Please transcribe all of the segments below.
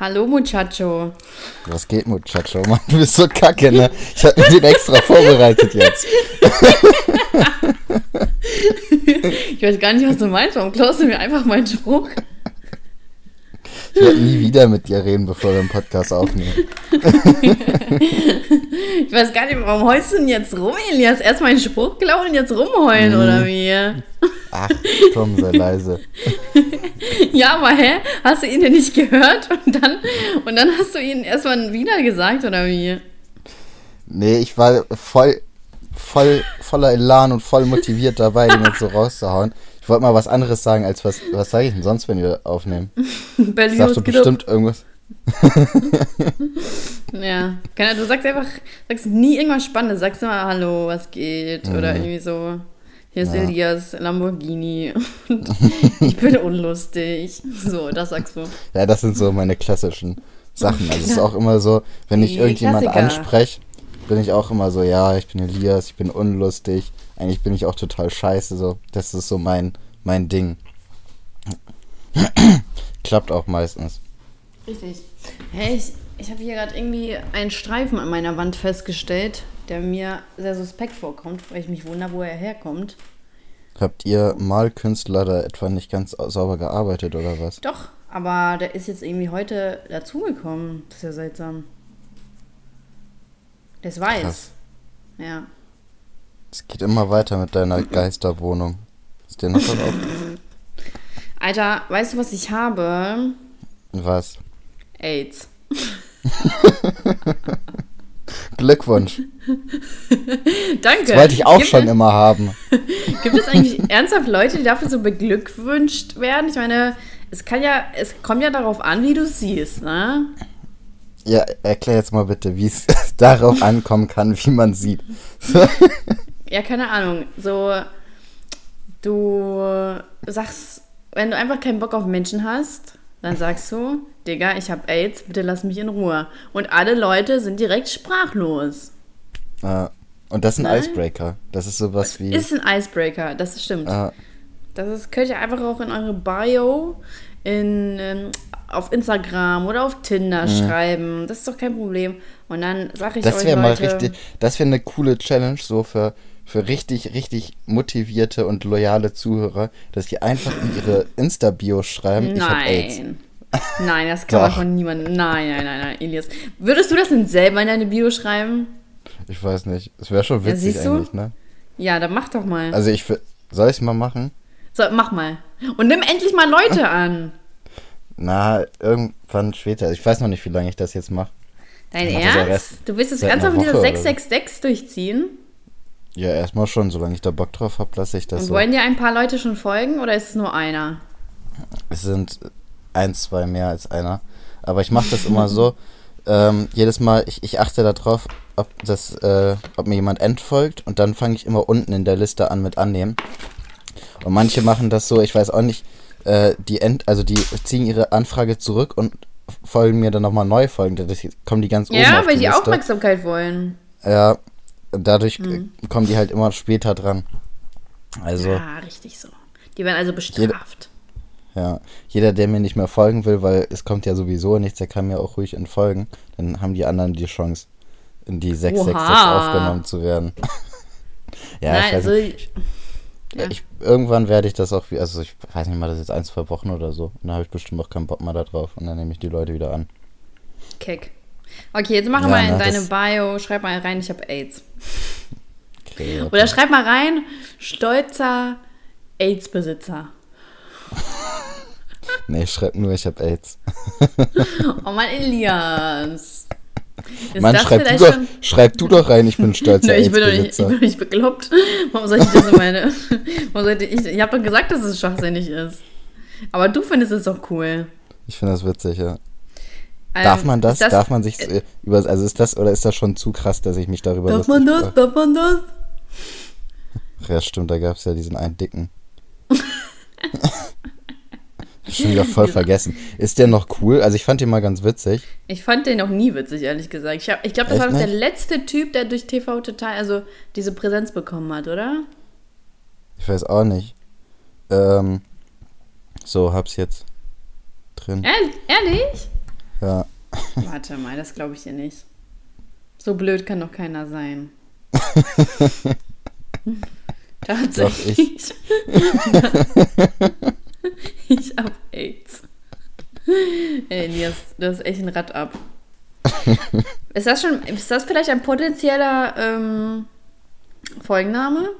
Hallo, Muchacho. Was geht, Muchacho? Mann, du bist so kacke, ne? Ich hab mir den extra vorbereitet jetzt. ich weiß gar nicht, was du meinst. Warum klaust du mir einfach meinen Spruch? Ich werde nie wieder mit dir reden, bevor wir einen Podcast aufnehmen. ich weiß gar nicht, warum heulst du denn jetzt rum, Elias? Erst meinen Spruch klauen und jetzt rumheulen, mhm. oder wie? Ach, komm, sei leise. ja, aber hä? Hast du ihn denn nicht gehört? Und dann, und dann hast du ihn erstmal wieder gesagt, oder wie? Nee, ich war voll, voll, voller Elan und voll motiviert dabei, den jetzt so rauszuhauen. Ich wollte mal was anderes sagen, als was, was sage ich denn sonst, wenn wir aufnehmen? Sagst du bestimmt irgendwas? ja, du sagst einfach, sagst nie irgendwas Spannendes, sagst immer Hallo, was geht? Mhm. Oder irgendwie so, hier ist ja. Elias Lamborghini und ich bin unlustig. So, das sagst du. Ja, das sind so meine klassischen Sachen. Also es ist auch immer so, wenn ich irgendjemand anspreche, bin ich auch immer so, ja, ich bin Elias, ich bin unlustig. Eigentlich bin ich auch total scheiße. So, das ist so mein, mein Ding. Klappt auch meistens. Richtig. Hey, ich, ich habe hier gerade irgendwie einen Streifen an meiner Wand festgestellt, der mir sehr suspekt vorkommt, weil ich mich wundere, wo er herkommt. Habt ihr Malkünstler da etwa nicht ganz sauber gearbeitet oder was? Doch, aber der ist jetzt irgendwie heute dazugekommen. Das ist ja seltsam. Der ist weiß. Krass. Ja. Es geht immer weiter mit deiner Geisterwohnung. Ist dir noch was auf? Alter, weißt du, was ich habe? Was? AIDS. Glückwunsch. Danke. Das wollte ich auch Gibt schon es, immer haben. Gibt es eigentlich ernsthaft Leute, die dafür so beglückwünscht werden? Ich meine, es kann ja, es kommt ja darauf an, wie du siehst, ne? Ja, erklär jetzt mal bitte, wie es darauf ankommen kann, wie man sieht. ja, keine Ahnung. So, du sagst, wenn du einfach keinen Bock auf Menschen hast, dann sagst du, Digga, ich hab AIDS, bitte lass mich in Ruhe. Und alle Leute sind direkt sprachlos. Ah, und das ist ein Nein? Icebreaker. Das ist sowas das wie. Ist ein Icebreaker, das stimmt. Ah. Das ist, könnt ihr einfach auch in eure Bio in, ähm, auf Instagram oder auf Tinder mhm. schreiben. Das ist doch kein Problem. Und dann sage ich das euch Leute, mal richtig, Das wäre eine coole Challenge so für, für richtig, richtig motivierte und loyale Zuhörer, dass die einfach in ihre Insta-Bio schreiben, nein. ich habe AIDS. Nein, das kann man von niemandem. Nein, nein, nein, nein, Elias. Würdest du das denn selber in deine Bio schreiben? Ich weiß nicht. Es wäre schon witzig ja, eigentlich, ne? Ja, dann mach doch mal. Also ich soll ich es mal machen? So, mach mal. Und nimm endlich mal Leute an. Na, irgendwann später. Ich weiß noch nicht, wie lange ich das jetzt mache. Dein Ernst? Du willst es ernsthaft mit dieser 666 durchziehen? Ja, erstmal schon. Solange ich da Bock drauf habe, lasse ich das Und so. wollen dir ein paar Leute schon folgen oder ist es nur einer? Es sind ein, zwei mehr als einer. Aber ich mache das immer so. Ähm, jedes Mal, ich, ich achte darauf, ob, das, äh, ob mir jemand entfolgt und dann fange ich immer unten in der Liste an mit annehmen. Und manche machen das so, ich weiß auch nicht, äh, die End, also die ziehen ihre Anfrage zurück und folgen mir dann nochmal neu folgen. Das kommen die ganz oben Ja, weil die, die Aufmerksamkeit wollen. Ja, dadurch mhm. kommen die halt immer später dran. Also. Ja, richtig so. Die werden also bestraft. Jeder, ja, jeder, der mir nicht mehr folgen will, weil es kommt ja sowieso nichts, der kann mir auch ruhig entfolgen. Dann haben die anderen die Chance, in die 666 Oha. aufgenommen zu werden. ja, Nein, ich weiß also, nicht. Ja. Ich, irgendwann werde ich das auch, also ich weiß nicht mal, das ist jetzt ein, zwei Wochen oder so. Und dann habe ich bestimmt auch keinen Bock mehr da drauf. Und dann nehme ich die Leute wieder an. Kick. Okay, jetzt mach ja, mal in na, deine Bio, schreib mal rein, ich habe AIDS. Okay, okay. Oder schreib mal rein, stolzer AIDS-Besitzer. nee, schreib nur, ich habe AIDS. oh mein Elias. Ist Mann, schreib du, doch, schreib du doch rein, ich bin stolz. Nö, ich, bin doch nicht, ich bin doch nicht bekloppt. Warum soll ich das in meine. Warum sollte ich ich habe doch gesagt, dass es schwachsinnig ist. Aber du findest es doch cool. Ich finde das witzig, ja. Ähm, darf man das? das? Darf man sich äh, über. Also ist das oder ist das schon zu krass, dass ich mich darüber Darf man das? Mache? Darf man das? Ja, stimmt, da gab es ja diesen einen dicken. Schon wieder voll vergessen. Ist der noch cool? Also ich fand den mal ganz witzig. Ich fand den noch nie witzig, ehrlich gesagt. Ich, ich glaube, das Echt war doch der letzte Typ, der durch TV total, also diese Präsenz bekommen hat, oder? Ich weiß auch nicht. Ähm, so, hab's jetzt drin. Ehrlich? Ja. Warte mal, das glaube ich dir nicht. So blöd kann doch keiner sein. Tatsächlich. ich ich habe AIDS. Ey, Nias, du hast echt ein Rad ab. ist das schon, ist das vielleicht ein potenzieller ähm, Folgenname?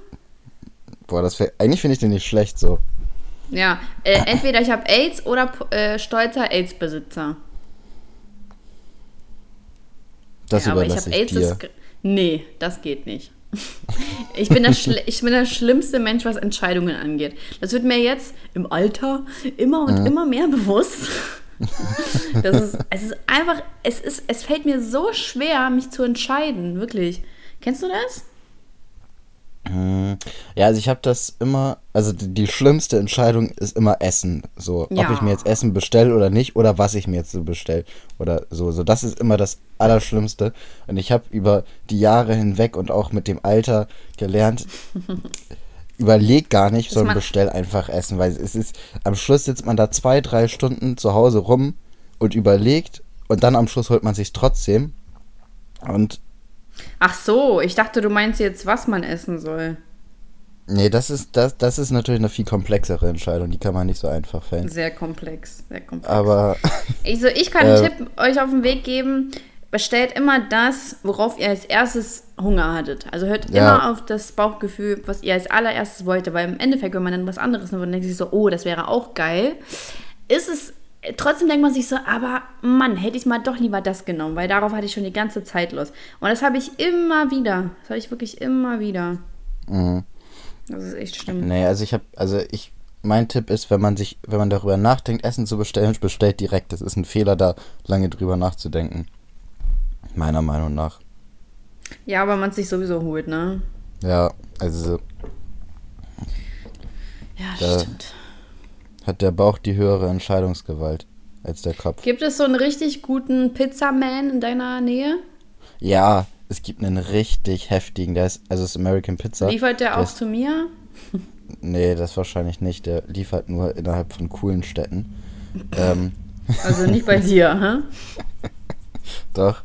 Boah, das eigentlich finde ich den nicht schlecht so. Ja, äh, entweder ich habe AIDS oder äh, stolzer AIDS-Besitzer. Das ja, aber ich überlasse ich, AIDS. dir. Ist, nee, das geht nicht. Ich bin, das ich bin der schlimmste Mensch, was Entscheidungen angeht. Das wird mir jetzt im Alter immer und immer mehr bewusst. Das ist, es ist einfach, es, ist, es fällt mir so schwer, mich zu entscheiden, wirklich. Kennst du das? Ja, also ich habe das immer, also die, die schlimmste Entscheidung ist immer Essen. So, ob Ja. ich mir jetzt Essen bestelle oder nicht oder was ich mir jetzt so bestelle oder so. So, das ist immer das Allerschlimmste. Und ich habe über die Jahre hinweg und auch mit dem Alter gelernt, überleg gar nicht, sondern bestell einfach Essen, weil es ist, am Schluss sitzt man da zwei, drei Stunden zu Hause rum und überlegt und dann am Schluss holt man sich trotzdem. Und Ach so, ich dachte, du meinst jetzt, was man essen soll. nee, das ist, das, das ist natürlich eine viel komplexere Entscheidung, die kann man nicht so einfach fällen. Sehr komplex, sehr komplex. Aber Also ich kann einen Äh, Tipp euch auf den Weg geben. Bestellt immer das, worauf ihr als erstes Hunger hattet. Also hört Ja. immer auf das Bauchgefühl, was ihr als allererstes wolltet. Weil im Endeffekt, wenn man dann was anderes nimmt und denkt sich so, oh, das wäre auch geil, ist es, trotzdem denkt man sich so, aber Mann, hätte ich mal doch lieber das genommen, weil darauf hatte ich schon die ganze Zeit Lust. Und das habe ich immer wieder. Das habe ich wirklich immer wieder. Mhm. Das ist echt schlimm. nee, also ich habe, also ich, mein Tipp ist, wenn man sich, wenn man darüber nachdenkt, Essen zu bestellen, bestellt direkt. Das ist ein Fehler, da lange drüber nachzudenken. Meiner Meinung nach. Ja, aber man es sich sowieso holt, ne? Ja, also Ja, Da- stimmt. Hat der Bauch die höhere Entscheidungsgewalt als der Kopf. Gibt es so einen richtig guten Pizzaman in deiner Nähe? Ja, es gibt einen richtig heftigen, der ist, also es ist American Pizza. Liefert der Der auch ist- zu mir? Nee, das wahrscheinlich nicht. Der liefert nur innerhalb von coolen Städten. ähm, Also nicht bei dir, hä? doch,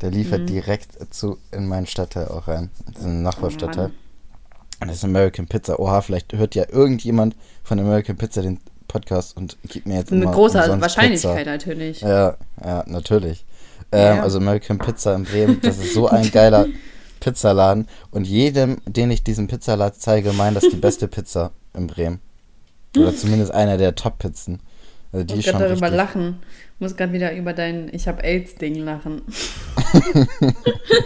der liefert Mhm. direkt zu in meinen Stadtteil auch rein. Das ist ein Nachbarstadtteil. Und das ist American Pizza. Oha, vielleicht hört ja irgendjemand von American Pizza den Podcast und gibt mir jetzt Mit immer großer Wahrscheinlichkeit Pizza. natürlich. Ja, ja, natürlich. Ähm, Ja. Also American Pizza in Bremen, das ist so ein geiler Pizzaladen. Und jedem, den ich diesen Pizzaladen zeige, meint, das ist die beste Pizza in Bremen. Oder zumindest einer der Top-Pizzen. Also die Ich gerade darüber richtig. lachen. Ich muss gerade wieder über dein Ich hab AIDS-Ding lachen.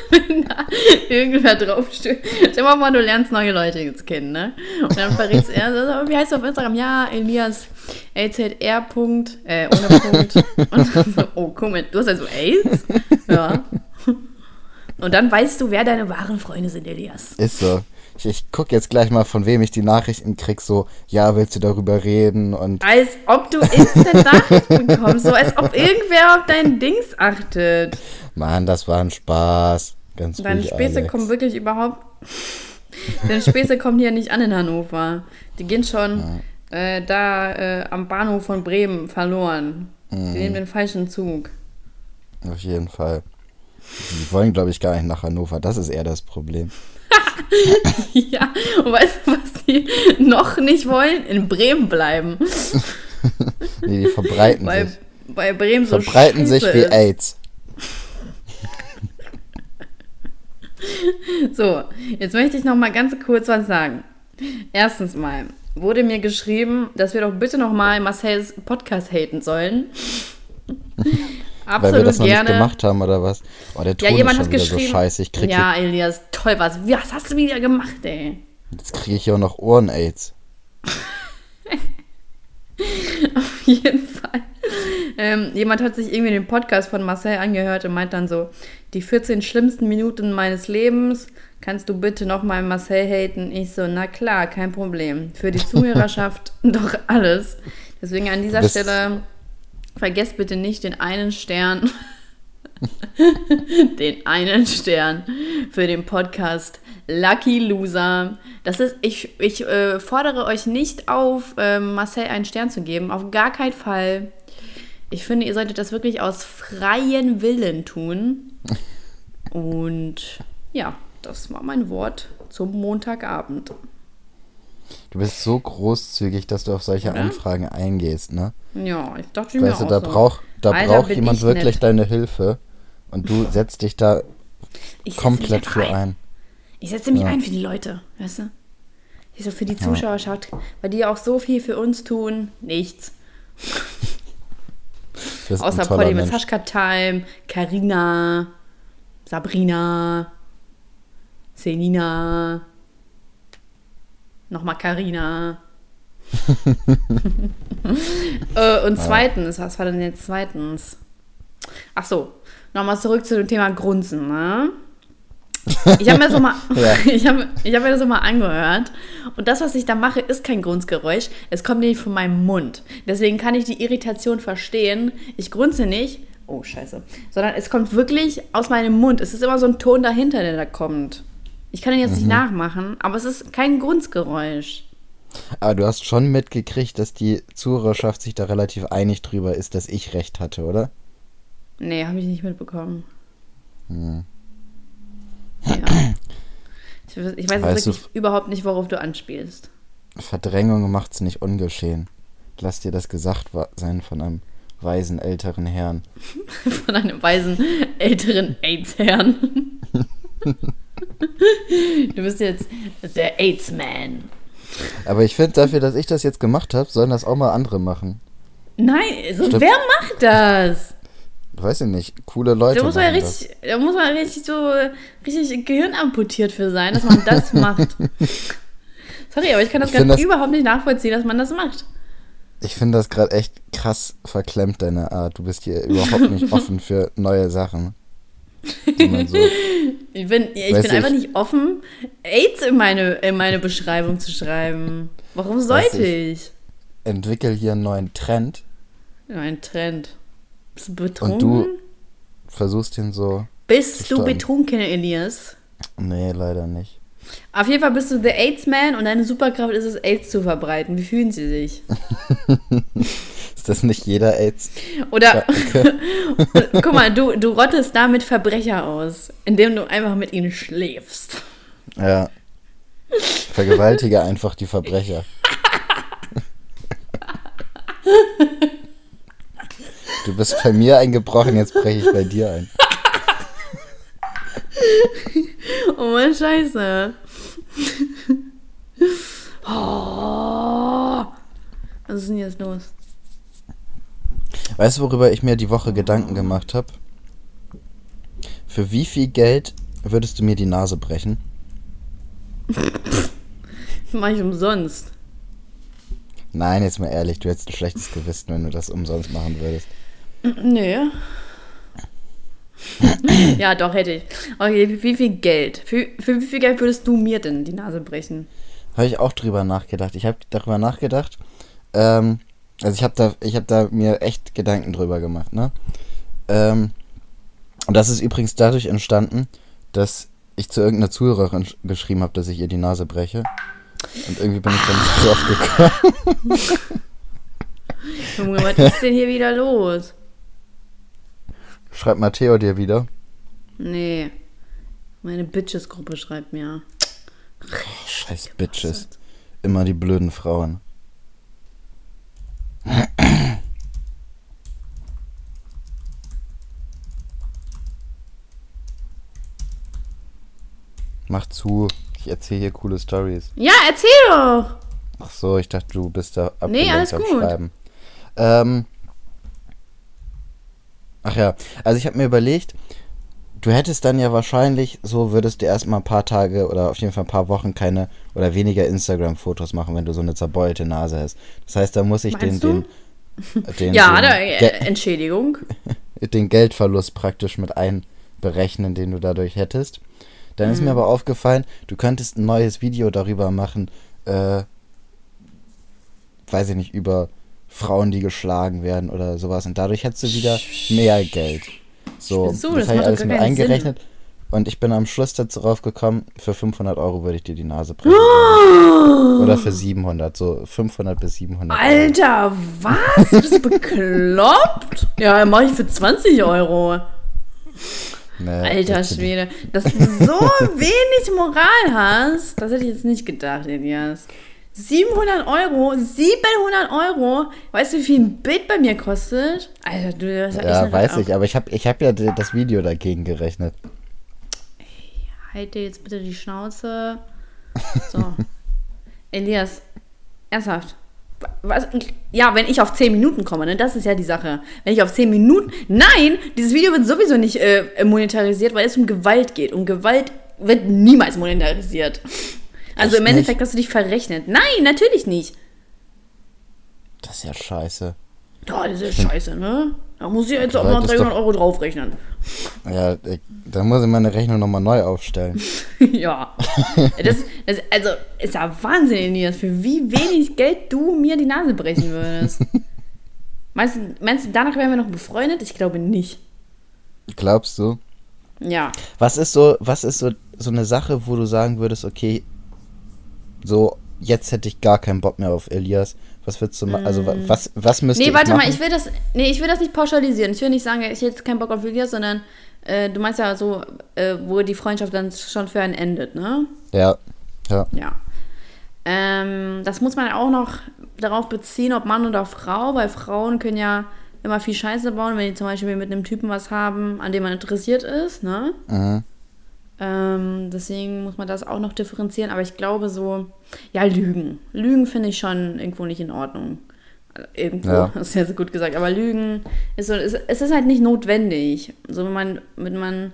Wenn da irgendwer draufsteht. Stell mal vor, du lernst neue Leute jetzt kennen, ne? Und dann verrätst er, so, wie heißt du auf Instagram? Ja, Elias, AZR. Punkt, äh, ohne Punkt. Und dann so, oh, komisch, du hast also AIDS? Ja. Und dann weißt du, wer deine wahren Freunde sind, Elias. Ist so. Ich, ich gucke jetzt gleich mal, von wem ich die Nachrichten krieg, so, ja, willst du darüber reden? Und Als ob du instant Nachrichten bekommst, so als ob irgendwer auf dein Dings achtet. Mann, das war ein Spaß. Ganz Deine ruhig, Späße Alex. kommen wirklich überhaupt. Deine Späße kommen hier nicht an in Hannover. Die gehen schon äh, da äh, am Bahnhof von Bremen verloren. Die Mhm. nehmen den falschen Zug. Auf jeden Fall. Die wollen, glaube ich, gar nicht nach Hannover. Das ist eher das Problem. ja, und weißt du, was die noch nicht wollen? In Bremen bleiben. Nee, die verbreiten Weil sich. bei Bremen so Verbreiten sich wie. AIDS. So, jetzt möchte ich noch mal ganz kurz was sagen. Erstens mal wurde mir geschrieben, dass wir doch bitte noch mal Marcells Podcast haten sollen. Weil Absolut wir das noch gerne. nicht gemacht haben, oder was? Oh, der Ton ja, jemand ist hat schon wieder geschrieben. so scheiße. Ich krieg, ja, Elias, toll was. Was hast du wieder gemacht, ey? jetzt krieg ich hier auch noch Ohren-AIDS. Auf jeden Fall. Ähm, jemand hat sich irgendwie den Podcast von Marcel angehört und meint dann so, die 14 schlimmsten Minuten meines Lebens, kannst du bitte nochmal Marcel haten? Ich so, na klar, kein Problem. Für die Zuhörerschaft doch alles. Deswegen an dieser Stelle, vergesst bitte nicht den einen Stern, den einen Stern für den Podcast Lucky Loser. Das ist, ich, ich äh, fordere euch nicht auf, ähm, Marcel einen Stern zu geben. Auf gar keinen Fall. Ich finde, ihr solltet das wirklich aus freien Willen tun. Und ja, das war mein Wort zum Montagabend. Du bist so großzügig, dass du auf solche Oder? Anfragen eingehst, ne? Ja, ich dachte mir Weißt du, auch da so. braucht da Alter, braucht jemand ich wirklich nett. deine Hilfe und du setzt dich da Ich komplett für einfach ein. Ich setze mich Ja. ein für die Leute, weißt du? Ich so für die Zuschauerschaft, weil die auch so viel für uns tun. Nichts. Du ein Außer Polly mit. Saschka Time, Karina, Sabrina, Selina, nochmal Karina. äh, und zweitens, was war denn jetzt zweitens? Ach so, nochmal zurück zu dem Thema Grunzen, ne? Ich habe mir, so mal- Ja. ich hab, ich hab mir das so mal angehört. Und das, was ich da mache, ist kein Grunzgeräusch. Es kommt nämlich von meinem Mund. Deswegen kann ich die Irritation verstehen. Ich grunze nicht. Oh, scheiße. Sondern es kommt wirklich aus meinem Mund. Es ist immer so ein Ton dahinter, der da kommt. Ich kann ihn jetzt Mhm. nicht nachmachen, aber es ist kein Grunzgeräusch. Aber du hast schon mitgekriegt, dass die Zuhörerschaft sich da relativ einig drüber ist, dass ich recht hatte, oder? Nee, habe ich nicht mitbekommen. Hm. Ja. Ich, weiß- ich weiß jetzt Weißt du- wirklich überhaupt nicht, worauf du anspielst. Verdrängung macht's nicht ungeschehen. Lass dir das gesagt sein von einem weisen älteren Herrn. Von einem weisen, älteren AIDS-Herrn. du bist jetzt der AIDS-Man. Aber ich finde, dafür, dass ich das jetzt gemacht habe, sollen das auch mal andere machen. Nein, so, Stimmt. wer macht das? Weiß ich nicht. Coole Leute. Da muss man das. richtig, da muss man richtig so richtig gehirnamputiert für sein, dass man das macht. Sorry, aber ich kann das gerade überhaupt nicht nachvollziehen, dass man das macht. Ich finde das gerade echt krass verklemmt, deine Art. Du bist hier überhaupt nicht offen für neue Sachen. So, Ich bin, ich bin einfach ich- nicht offen, AIDS in meine, in meine Beschreibung zu schreiben. Warum sollte ich- ich? entwickel hier einen neuen Trend, Ein Trend. Bist du Und betrunken? du- versuchst den so. Bist du betrunken, Elias? Nee, leider nicht. Auf jeden Fall bist du der AIDS-Man und deine Superkraft ist es, AIDS zu verbreiten. Wie fühlen sie sich? Ist das nicht jeder AIDS? Oder, guck mal, du, du rottest damit Verbrecher aus, indem du einfach mit ihnen schläfst. Ja. Vergewaltige einfach die Verbrecher. Du bist bei mir eingebrochen, jetzt breche ich bei dir ein. Oh Mann, scheiße. Oh. Was ist denn jetzt los? Weißt du, worüber ich mir die Woche Gedanken gemacht habe? Für wie viel Geld würdest du mir die Nase brechen? Mach ich umsonst. Nein, jetzt mal ehrlich, du hättest ein schlechtes Gewissen, wenn du das umsonst machen würdest. Nö. ja, doch, hätte ich. Okay, wie, wie viel Geld? Für, für wie viel Geld würdest du mir denn die Nase brechen? Habe ich auch drüber nachgedacht. Ich habe darüber nachgedacht. Ähm, also ich habe da, ich habe da mir echt Gedanken drüber gemacht, ne? Ähm, und das ist übrigens dadurch entstanden, dass ich zu irgendeiner Zuhörerin sch- geschrieben habe, dass ich ihr die Nase breche. Und irgendwie bin ich dann nicht drauf gekommen. Junge, was ist denn hier wieder los? Schreibt Matteo dir wieder. Nee. Meine Bitches-Gruppe schreibt mir. Scheiß Bitches. Immer die blöden Frauen. Mach zu. Ich erzähle hier coole Stories. Ja, erzähl doch! Ach so, ich dachte, du bist da abgelenkt Nee, alles am gut. Schreiben. Ähm, ach ja, also ich habe mir überlegt, du hättest dann ja wahrscheinlich, so würdest du erstmal ein paar Tage oder auf jeden Fall ein paar Wochen keine oder weniger Instagram-Fotos machen, wenn du so eine zerbeulte Nase hast. Das heißt, da muss ich den, den, den, Ja, den, da, äh, Entschädigung. den Geldverlust praktisch mit einberechnen, den du dadurch hättest. Dann ist mir Mhm. aber aufgefallen, du könntest ein neues Video darüber machen, äh, weiß ich nicht, über Frauen, die geschlagen werden oder sowas. Und dadurch hättest du wieder mehr Geld. So, Wieso? das Das habe ich alles mit eingerechnet. Und ich bin am Schluss dazu drauf gekommen, für 500 Euro würde ich dir die Nase brechen. Oh! Oder für 700, so 500 bis 700 Euro. Alter, was? Bist du bekloppt? ja, mach ich für 20 Euro. Nee, Alter Schwede, dass du so wenig Moral hast, das hätte ich jetzt nicht gedacht, Elias. 700 Euro, 700 Euro. Weißt du, wie viel ein Bild bei mir kostet? Alter, du das Ja, weiß ich, aber ich habe ich hab ja das Video dagegen gerechnet. Ey, halt dir jetzt bitte die Schnauze. So. Elias, ernsthaft. Was? Ja, wenn ich auf 10 Minuten komme, ne? Das ist ja die Sache. Wenn ich auf 10 Minuten. Nein! Dieses Video wird sowieso nicht äh, monetarisiert, weil es um Gewalt geht. Und Gewalt wird niemals monetarisiert. Also Echt im Endeffekt nicht? hast du dich verrechnet. Nein, natürlich nicht. Das ist ja scheiße. Ja, das ist ja scheiße, ne? Da muss ich jetzt auch noch 300 Euro draufrechnen. Ja, da muss ich meine Rechnung nochmal neu aufstellen. ja. Das, das, also, ist ja Wahnsinn, Elias, für wie wenig Geld du mir die Nase brechen würdest. meinst, du, meinst du, danach wären wir noch befreundet? Ich glaube nicht. Glaubst du? Ja. Was ist so, was ist so, so eine Sache, wo du sagen würdest, okay, so, jetzt hätte ich gar keinen Bock mehr auf Elias. Was würdest du machen? Also, mm. was, was müsste nee, ich warte machen? mal, ich will das, nee, ich will das nicht pauschalisieren. Ich will nicht sagen, ich hätte jetzt keinen Bock auf Elias, sondern äh, du meinst ja so, äh, wo die Freundschaft dann schon für einen endet, ne? Ja, ja. Ja. Ähm, das muss man auch noch darauf beziehen, ob Mann oder Frau, weil Frauen können ja immer viel Scheiße bauen, wenn die zum Beispiel mit einem Typen was haben, an dem man interessiert ist, ne? Mhm. Ähm, deswegen muss man das auch noch differenzieren. Aber ich glaube so, ja, Lügen. Lügen finde ich schon irgendwo nicht in Ordnung. Irgendwo, ja. das ist ja so gut gesagt. Aber Lügen ist so, es, es ist halt nicht notwendig. So, wenn man, wenn man,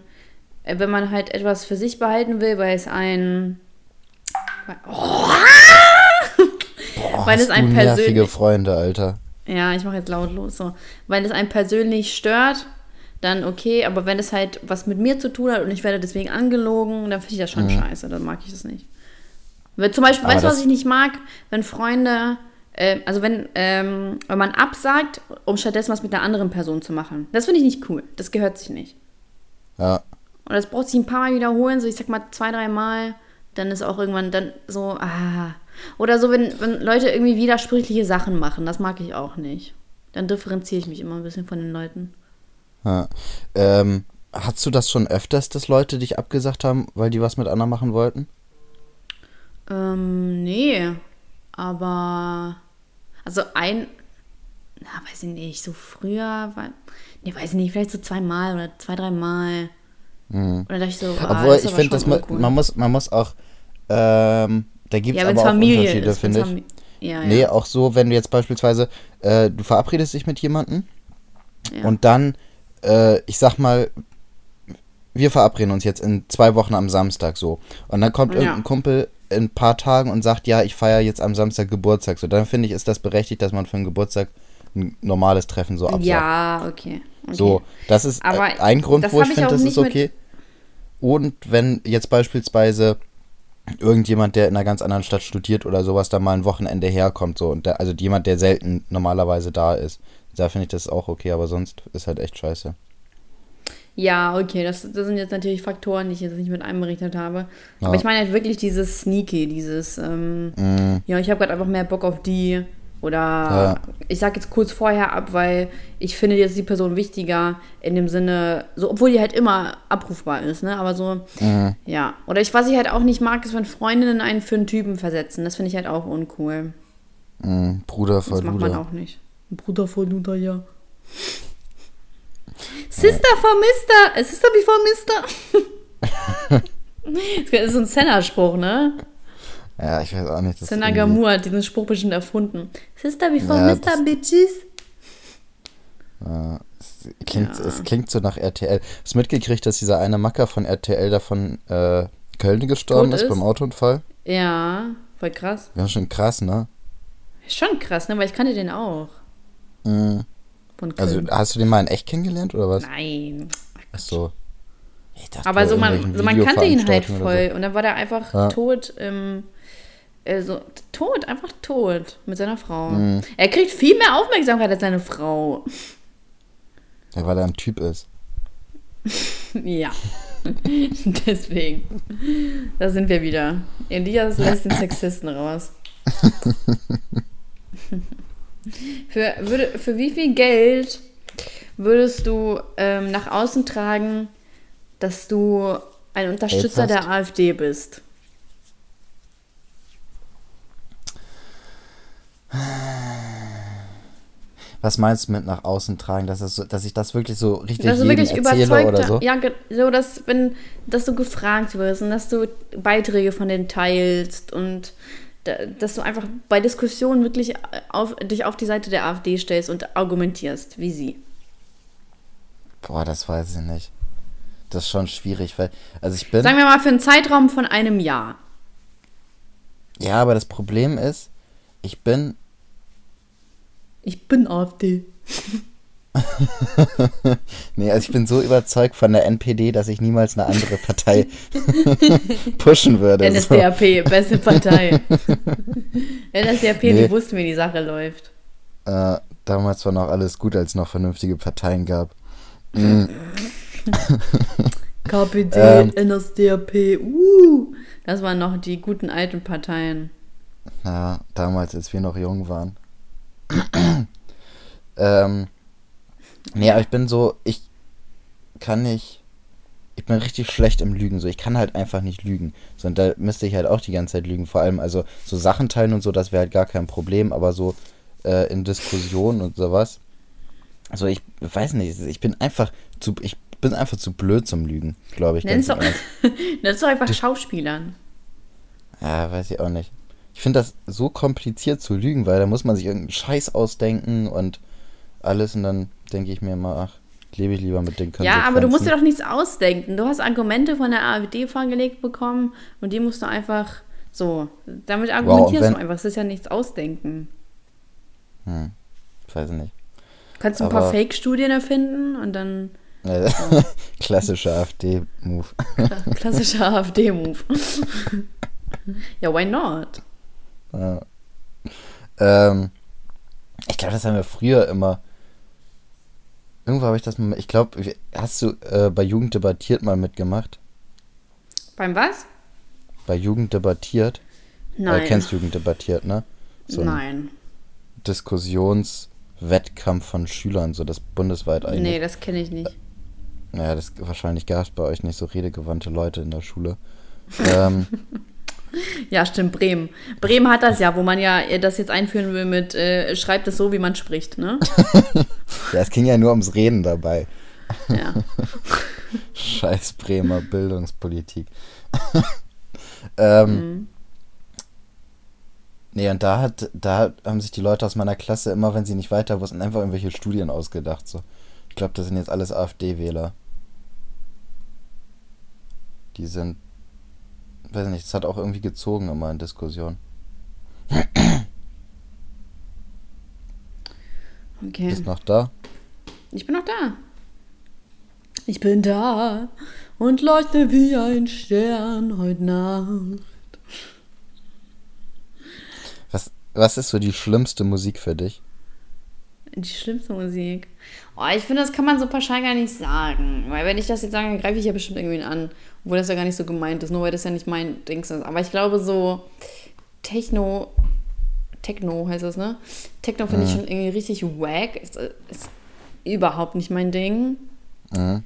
äh, wenn man halt etwas für sich behalten will, weil es ein. Oh, Boah, weil es ein persönlich. Freunde, Alter. Ja, ich mache jetzt lautlos so. Weil es einen persönlich stört, dann okay, aber wenn es halt was mit mir zu tun hat und ich werde deswegen angelogen, dann finde ich das schon mhm. scheiße, dann mag ich das nicht. Weil zum Beispiel, aber weißt du, was ich nicht mag? Wenn Freunde, äh, also wenn, ähm, wenn man absagt, um stattdessen was mit einer anderen Person zu machen. Das finde ich nicht cool. Das gehört sich nicht. Ja. Und das braucht sich ein paar Mal wiederholen, so ich sag mal zwei, drei Mal, dann ist auch irgendwann dann so, ah. Oder so, wenn, wenn Leute irgendwie widersprüchliche Sachen machen, das mag ich auch nicht. Dann differenziere ich mich immer ein bisschen von den Leuten. Ja. Ähm, hast du das schon öfters, dass Leute dich abgesagt haben, weil die was mit Anna machen wollten? Ähm, nee. Aber. Also ein. Na, weiß ich nicht. So früher war. Nee, weiß ich nicht. Vielleicht so zweimal oder zwei, dreimal. Mhm. Oder dachte ich so. Ah, Obwohl, ich finde, dass man, man, muss, man muss auch. Ähm, da gibt es ja, aber auch Familie Unterschiede, finde ich. Ja, nee, ja. auch so, wenn du jetzt beispielsweise, äh, du verabredest dich mit jemandem ja. und dann äh, ich sag mal, wir verabreden uns jetzt in zwei Wochen am Samstag so. Und dann kommt ja. irgendein Kumpel in ein paar Tagen und sagt, ja, ich feiere jetzt am Samstag Geburtstag. So, dann finde ich, ist das berechtigt, dass man für einen Geburtstag ein normales Treffen so absagt. Ja, okay. okay. So, das ist Aber ein Grund, wo ich finde, das ist okay. Und wenn jetzt beispielsweise irgendjemand, der in einer ganz anderen Stadt studiert oder sowas, da mal ein Wochenende herkommt, so, und der, also jemand, der selten normalerweise da ist, da finde ich das auch okay, aber sonst ist halt echt scheiße. Ja, okay, das, das sind jetzt natürlich Faktoren, die ich jetzt nicht mit einberechnet habe. Ja. Aber ich meine halt wirklich dieses Sneaky, dieses, ähm, mm. ja, ich habe gerade einfach mehr Bock auf die. Oder ja. ich sage jetzt kurz vorher ab, weil ich finde jetzt die Person wichtiger in dem Sinne, so, obwohl die halt immer abrufbar ist, ne? Aber so, mhm. ja. Oder ich, was ich halt auch nicht mag, ist, wenn Freundinnen einen für einen Typen versetzen. Das finde ich halt auch uncool. Mhm. Bruder, Das macht man auch nicht. Bruder von Luther, ja. Sister for Mister. Äh, Sister before Mister. das ist so ein Senna-Spruch, ne? Ja, ich weiß auch nicht. Senna Gamur hat diesen Spruch bestimmt erfunden. Sister before ja, Mister, Bitches. Ja, es, klingt, ja. es klingt so nach RTL. Hast du mitgekriegt, dass dieser eine Macker von RTL davon äh, Köln gestorben ist, ist beim Autounfall? Ja, voll krass. Ja, schon krass, ne? Schon krass, ne? Weil ich kannte den auch. Mhm. Also hast du den mal in echt kennengelernt oder was? Nein. Ach so. Dachte, aber so man, so man kannte ihn halt voll. So. Und dann war der einfach ja. tot im. Äh, so, tot, einfach tot mit seiner Frau. Mhm. Er kriegt viel mehr Aufmerksamkeit als seine Frau. Ja, weil er ein Typ ist. ja. Deswegen. Da sind wir wieder. Elias lässt den Sexisten raus. für, würde, für wie viel Geld würdest du ähm, nach außen tragen, dass du ein Unterstützer der AfD bist? Was meinst du mit nach außen tragen, dass, das so, dass ich das wirklich so richtig dass jedem wirklich erzähle oder so? Ja, so dass wenn dass du gefragt wirst und dass du Beiträge von denen teilst und dass du einfach bei Diskussionen wirklich auf, dich auf die Seite der AfD stellst und argumentierst, wie sie. Boah, das weiß ich nicht. Das ist schon schwierig, weil also ich bin Sagen wir mal für einen Zeitraum von einem Jahr. Ja, aber das Problem ist, ich bin ich bin AfD. nee, also ich bin so überzeugt von der NPD, dass ich niemals eine andere Partei pushen würde. NSDAP, so. beste Partei. NSDAP, nee. die wussten, wie die Sache läuft. Äh, damals war noch alles gut, als es noch vernünftige Parteien gab. Mhm. KPD, ähm, NSDAP, uh, das waren noch die guten alten Parteien. Ja, damals, als wir noch jung waren. ähm, nee, aber ich bin so, ich kann nicht, ich bin richtig schlecht im Lügen, so, ich kann halt einfach nicht lügen, so, und da müsste ich halt auch die ganze Zeit lügen, vor allem, also, so Sachen teilen und so, das wäre halt gar kein Problem, aber so, äh, in Diskussionen und sowas, also, ich weiß nicht, ich bin einfach zu, ich bin einfach zu blöd zum Lügen, glaube ich. Nennst du doch einfach Schauspielern. Ja, weiß ich auch nicht. Ich finde das so kompliziert zu lügen, weil da muss man sich irgendeinen Scheiß ausdenken und alles und dann denke ich mir immer, ach, lebe ich lieber mit den Konsequenzen. Ja, aber du musst dir doch nichts ausdenken. Du hast Argumente von der AfD vorgelegt bekommen und die musst du einfach so, damit argumentierst wow, du einfach. Es ist ja nichts ausdenken. Hm, ich weiß nicht. Kannst du ein paar Fake-Studien erfinden und dann. Klassischer AfD-Move. Klassischer AfD-Move. ja, why not? Ja. Ähm, ich glaube, das haben wir früher immer. Irgendwo habe ich das mal. Ich glaube, hast du äh, bei Jugend debattiert mal mitgemacht? Beim was? Bei Jugend debattiert? Äh, Nein. Äh, kennst Jugend debattiert, ne? So Nein. Diskussionswettkampf von Schülern, so das bundesweit eigentlich. Nee, das kenne ich nicht. Naja, das wahrscheinlich gab es bei euch nicht so redegewandte Leute in der Schule. ähm, Ja, stimmt, Bremen. Bremen hat das ja, wo man ja das jetzt einführen will mit äh, schreibt es so, wie man spricht, ne? ja, es ging ja nur ums Reden dabei. Ja. Scheiß Bremer Bildungspolitik. ähm, mhm. Nee, und da hat, da haben sich die Leute aus meiner Klasse immer, wenn sie nicht weiter wussten, einfach irgendwelche Studien ausgedacht. So. Ich glaube, das sind jetzt alles AfD-Wähler. Die sind weiß nicht, es hat auch irgendwie gezogen immer in Diskussionen. Okay. Bist noch da? Ich bin noch da. Ich bin da und leuchte wie ein Stern heute Nacht. Was, was ist so die schlimmste Musik für dich? Die schlimmste Musik. Oh, ich finde, das kann man so pauschal gar nicht sagen. Weil wenn ich das jetzt sage, dann greife ich ja bestimmt irgendwie an. Obwohl das ja gar nicht so gemeint ist, nur weil das ja nicht mein Ding ist. Aber ich glaube, so Techno, Techno heißt das, ne? Techno finde mhm. ich schon irgendwie richtig wack. Ist, ist überhaupt nicht mein Ding. Mhm.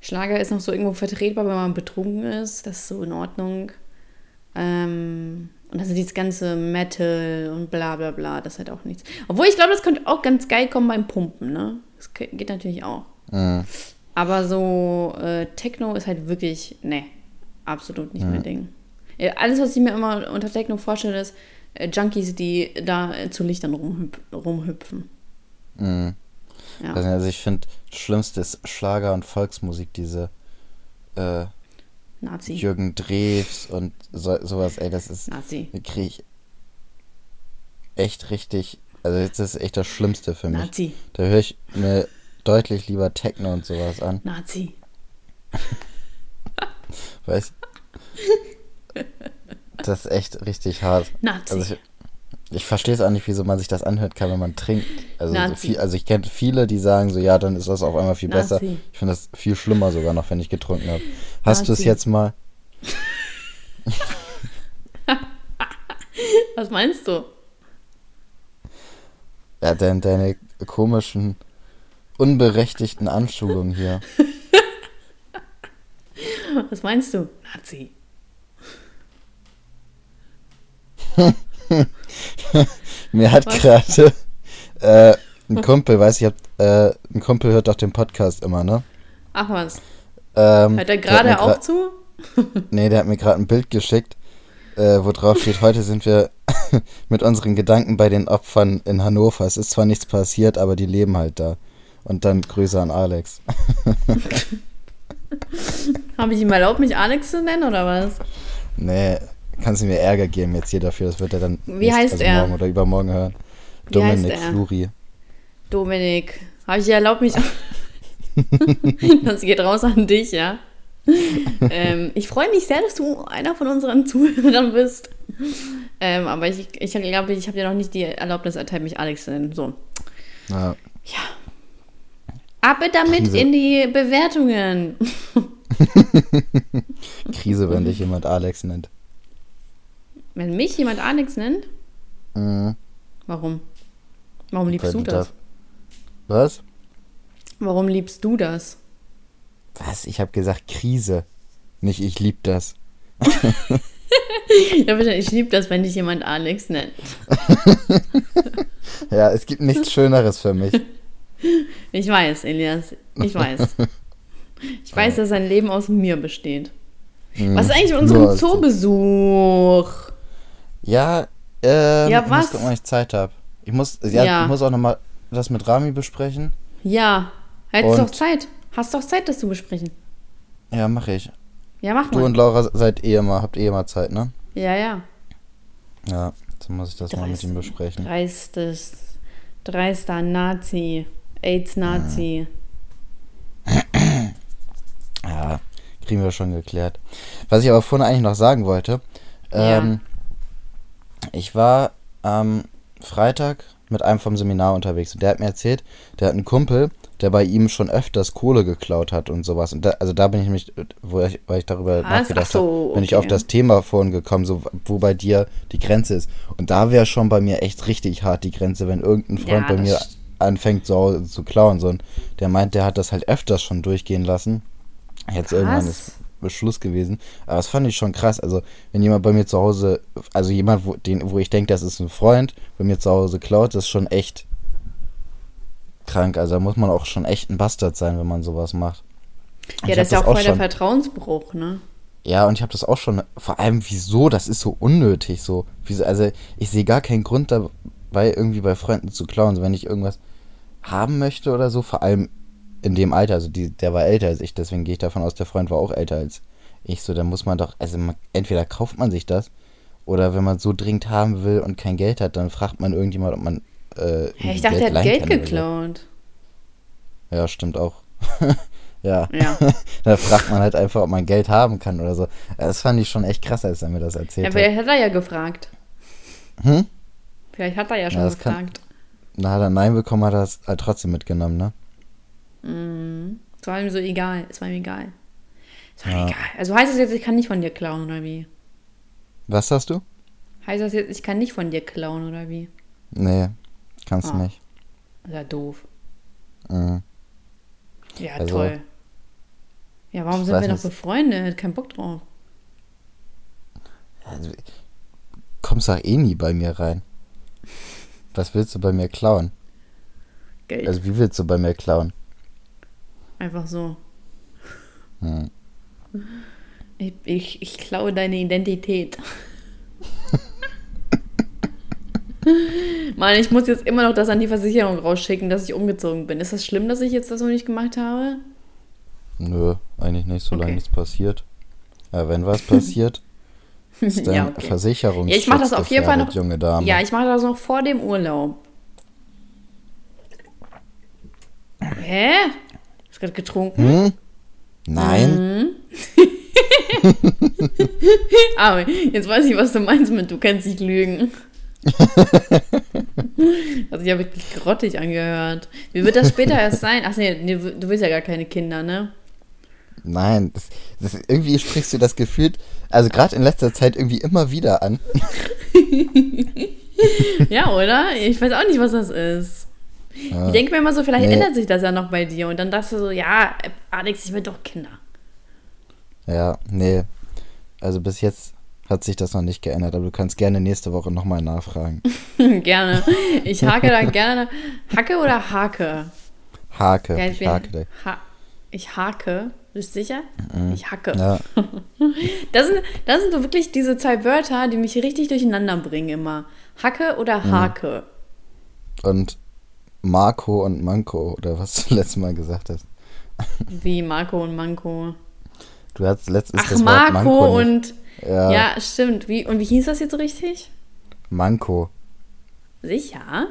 Schlager ist noch so irgendwo vertretbar, wenn man betrunken ist. Das ist so in Ordnung. Ähm, und also dieses ganze Metal und bla bla bla, das ist halt auch nichts. Obwohl ich glaube, das könnte auch ganz geil kommen beim Pumpen, ne? Das geht natürlich auch. Mhm. Aber so äh, Techno ist halt wirklich, ne, absolut nicht mhm. mein Ding. Alles, was ich mir immer unter Techno vorstelle, ist äh, Junkies, die da zu Lichtern rumhüp rumhüpfen. Mhm. Ja. Also ich finde, das Schlimmste ist Schlager und Volksmusik, diese äh, Nazi. Jürgen Drews und so, sowas, ey, das ist. Nazi. Krieg ich echt richtig. Also, das ist echt das Schlimmste für mich. Nazi. Da höre ich mir deutlich lieber Techno und sowas an. Nazi. weißt Das ist echt richtig hart. Nazi. Also ich, Ich verstehe es auch nicht, wieso man sich das anhört kann, wenn man trinkt. Also, so viel, also ich kenne viele, die sagen so, ja, dann ist das auf einmal viel besser. Nazi. Ich finde das viel schlimmer sogar noch, wenn ich getrunken habe. Hast du es jetzt mal? Was meinst du? Ja, dein, deine komischen, unberechtigten Anschulungen hier. Was meinst du? Nazi. Mir hat gerade äh, ein Kumpel, weiß ich, hab, äh, ein Kumpel hört doch den Podcast immer, ne? Ach was. Ähm, Hört er gerade auch zu? Nee, der hat mir gerade ein Bild geschickt, äh, wo drauf steht, heute sind wir mit unseren Gedanken bei den Opfern in Hannover. Es ist zwar nichts passiert, aber die leben halt da. Und dann Grüße an Alex. Habe ich ihm erlaubt, mich Alex zu nennen oder was? Nee, kannst du mir Ärger geben jetzt hier dafür, das wird er dann Wie heißt also er? morgen oder übermorgen hören. Wie Dominik heißt er? Fluri. Dominik. Habe ich erlaubt, mich. das geht raus an dich, ja? ähm, ich freue mich sehr, dass du einer von unseren Zuhörern bist. Ähm, aber ich, ich glaube, ich habe dir noch nicht die Erlaubnis erteilt, mich Alex zu nennen. So. Ja. Ab damit Krise. in die Bewertungen. Krise, wenn dich jemand Alex nennt. Wenn mich jemand Alex nennt, Mhm. warum? Warum liebst du das? darf- Was? Warum liebst du das? Was? Ich habe gesagt Krise. Nicht ich lieb das. Ja, bitte, ich liebe das, wenn dich jemand Alex nennt. Ja, es gibt nichts Schöneres für mich. Ich weiß, Elias. Ich weiß. Ich weiß, dass sein Leben aus mir besteht. Was ist eigentlich mit unserem Zoobesuch? Ja, ähm, Ja, ich was? muss gucken, wann ich Zeit habe. Ich muss, ja, Ja. ich muss auch nochmal das mit Rami besprechen. Ja, hättest doch Zeit. Hast doch Zeit, das zu besprechen. Ja, mache ich. Ja, mach Du mal. und Laura seid eh immer, habt eh immer Zeit, ne? Ja, ja. Ja, dann muss ich das mal mit Dreist. ihm besprechen. Dreistes, dreister Nazi, AIDS-Nazi. Ja, kriegen wir schon geklärt. Was ich aber vorhin eigentlich noch sagen wollte, Ja. Ich war am Freitag mit einem vom Seminar unterwegs und der hat mir erzählt, der hat einen Kumpel, der bei ihm schon öfters Kohle geklaut hat und sowas. Und da, also da bin ich nämlich, wo ich, weil ich darüber Was? nachgedacht Ach so, habe, bin ich okay. auf das Thema vorhin gekommen, so wo bei dir die Grenze ist. Und da wäre schon bei mir echt richtig hart die Grenze, wenn irgendein Freund Ja, bei mir anfängt zu Hause zu klauen. So, und der meint, der hat das halt öfters schon durchgehen lassen. Jetzt irgendwann Krass. ist Beschluss gewesen. Aber das fand ich schon krass. Also, wenn jemand bei mir zu Hause, also jemand, wo, den, wo ich denke, das ist ein Freund, bei mir zu Hause klaut, das ist schon echt krank. Also, da muss man auch schon echt ein Bastard sein, wenn man sowas macht. Und Ja, das ist ja hab auch voll der Vertrauensbruch, ne? Ja, und ich habe das auch schon, vor allem, wieso? Das ist so unnötig, so. Wieso, also, ich sehe gar keinen Grund dabei, irgendwie bei Freunden zu klauen. Wenn ich irgendwas haben möchte oder so, vor allem in dem Alter, also die, der war älter als ich, deswegen gehe ich davon aus, der Freund war auch älter als ich. So, dann muss man doch, also man, entweder kauft man sich das oder wenn man so dringend haben will und kein Geld hat, dann fragt man irgendjemand, ob man äh, irgendwie ich dachte, er hat Geld kann so. geklaut. Ja, stimmt auch. ja. Ja. da fragt man halt einfach, ob man Geld haben kann oder so. Das fand ich schon echt krass, als er mir das ja. erzählt hat. Vielleicht hat er ja gefragt. Hm? Vielleicht hat er ja schon kann- gefragt. Na, hat er Nein bekommen, hat er es halt trotzdem mitgenommen, ne? Mhm. Es war ihm so egal. Es war ihm egal. Es war Ja. ihm egal. Also heißt das jetzt, ich kann nicht von dir klauen, oder wie? Was hast du? Heißt das jetzt, ich kann nicht von dir klauen, oder wie? Nee, kannst du Ah. nicht. Das ist ja doof. Mhm. Ja, Also, toll. Ja, warum sind wir noch nicht. befreundet? Kein Bock drauf. Also, kommst doch eh nie bei mir rein. Was willst du bei mir klauen? Geld. Also, wie willst du bei mir klauen? Einfach so. Hm. Ich, ich, ich klaue deine Identität. Mann, ich muss jetzt immer noch das an die Versicherung rausschicken, dass ich umgezogen bin. Ist das schlimm, dass ich jetzt das noch nicht gemacht habe? Nö, eigentlich nicht, solange Okay. nichts passiert. Aber wenn was passiert, ist dein ja, okay. Versicherungsschutz Ja, ich mach das auf jeden Fall noch- junge Dame. Ja, ich mache das noch vor dem Urlaub. Hä? Hast du gerade getrunken? Hm? Nein? Aber jetzt weiß ich, was du meinst mit du kannst nicht lügen. Hat sich ja wirklich grottig angehört. Wie wird das später erst sein? Ach nee, nee, du willst ja gar keine Kinder, ne? Nein, das, das, irgendwie sprichst du das Gefühl, also gerade in letzter Zeit irgendwie immer wieder an. ja, oder? Ich weiß auch nicht, was das ist. Ja. Ich denke mir immer so, vielleicht nee. ändert sich das ja noch bei dir. Und dann dachtest du so, ja, Alex, ich will doch Kinder. Ja, nee. Also bis jetzt hat sich das noch nicht geändert, aber du kannst gerne nächste Woche nochmal nachfragen. gerne. Ich hake da gerne. Hacke oder Hake? Hake. Ja, ich, ich hake. Ha ich hake. Bist du sicher? Mhm. Ich hacke. Ja. Das, sind, das sind so wirklich diese zwei Wörter, die mich richtig durcheinander bringen immer. Hacke oder mhm. Hake? Und Marco und Manko, oder was du letztes Mal gesagt hast. Wie Marco und Manko? Du hast letztens Ach, das Wort Marco Manko und ja. ja, stimmt. Wie, und wie hieß das jetzt richtig? Manko. Sicher?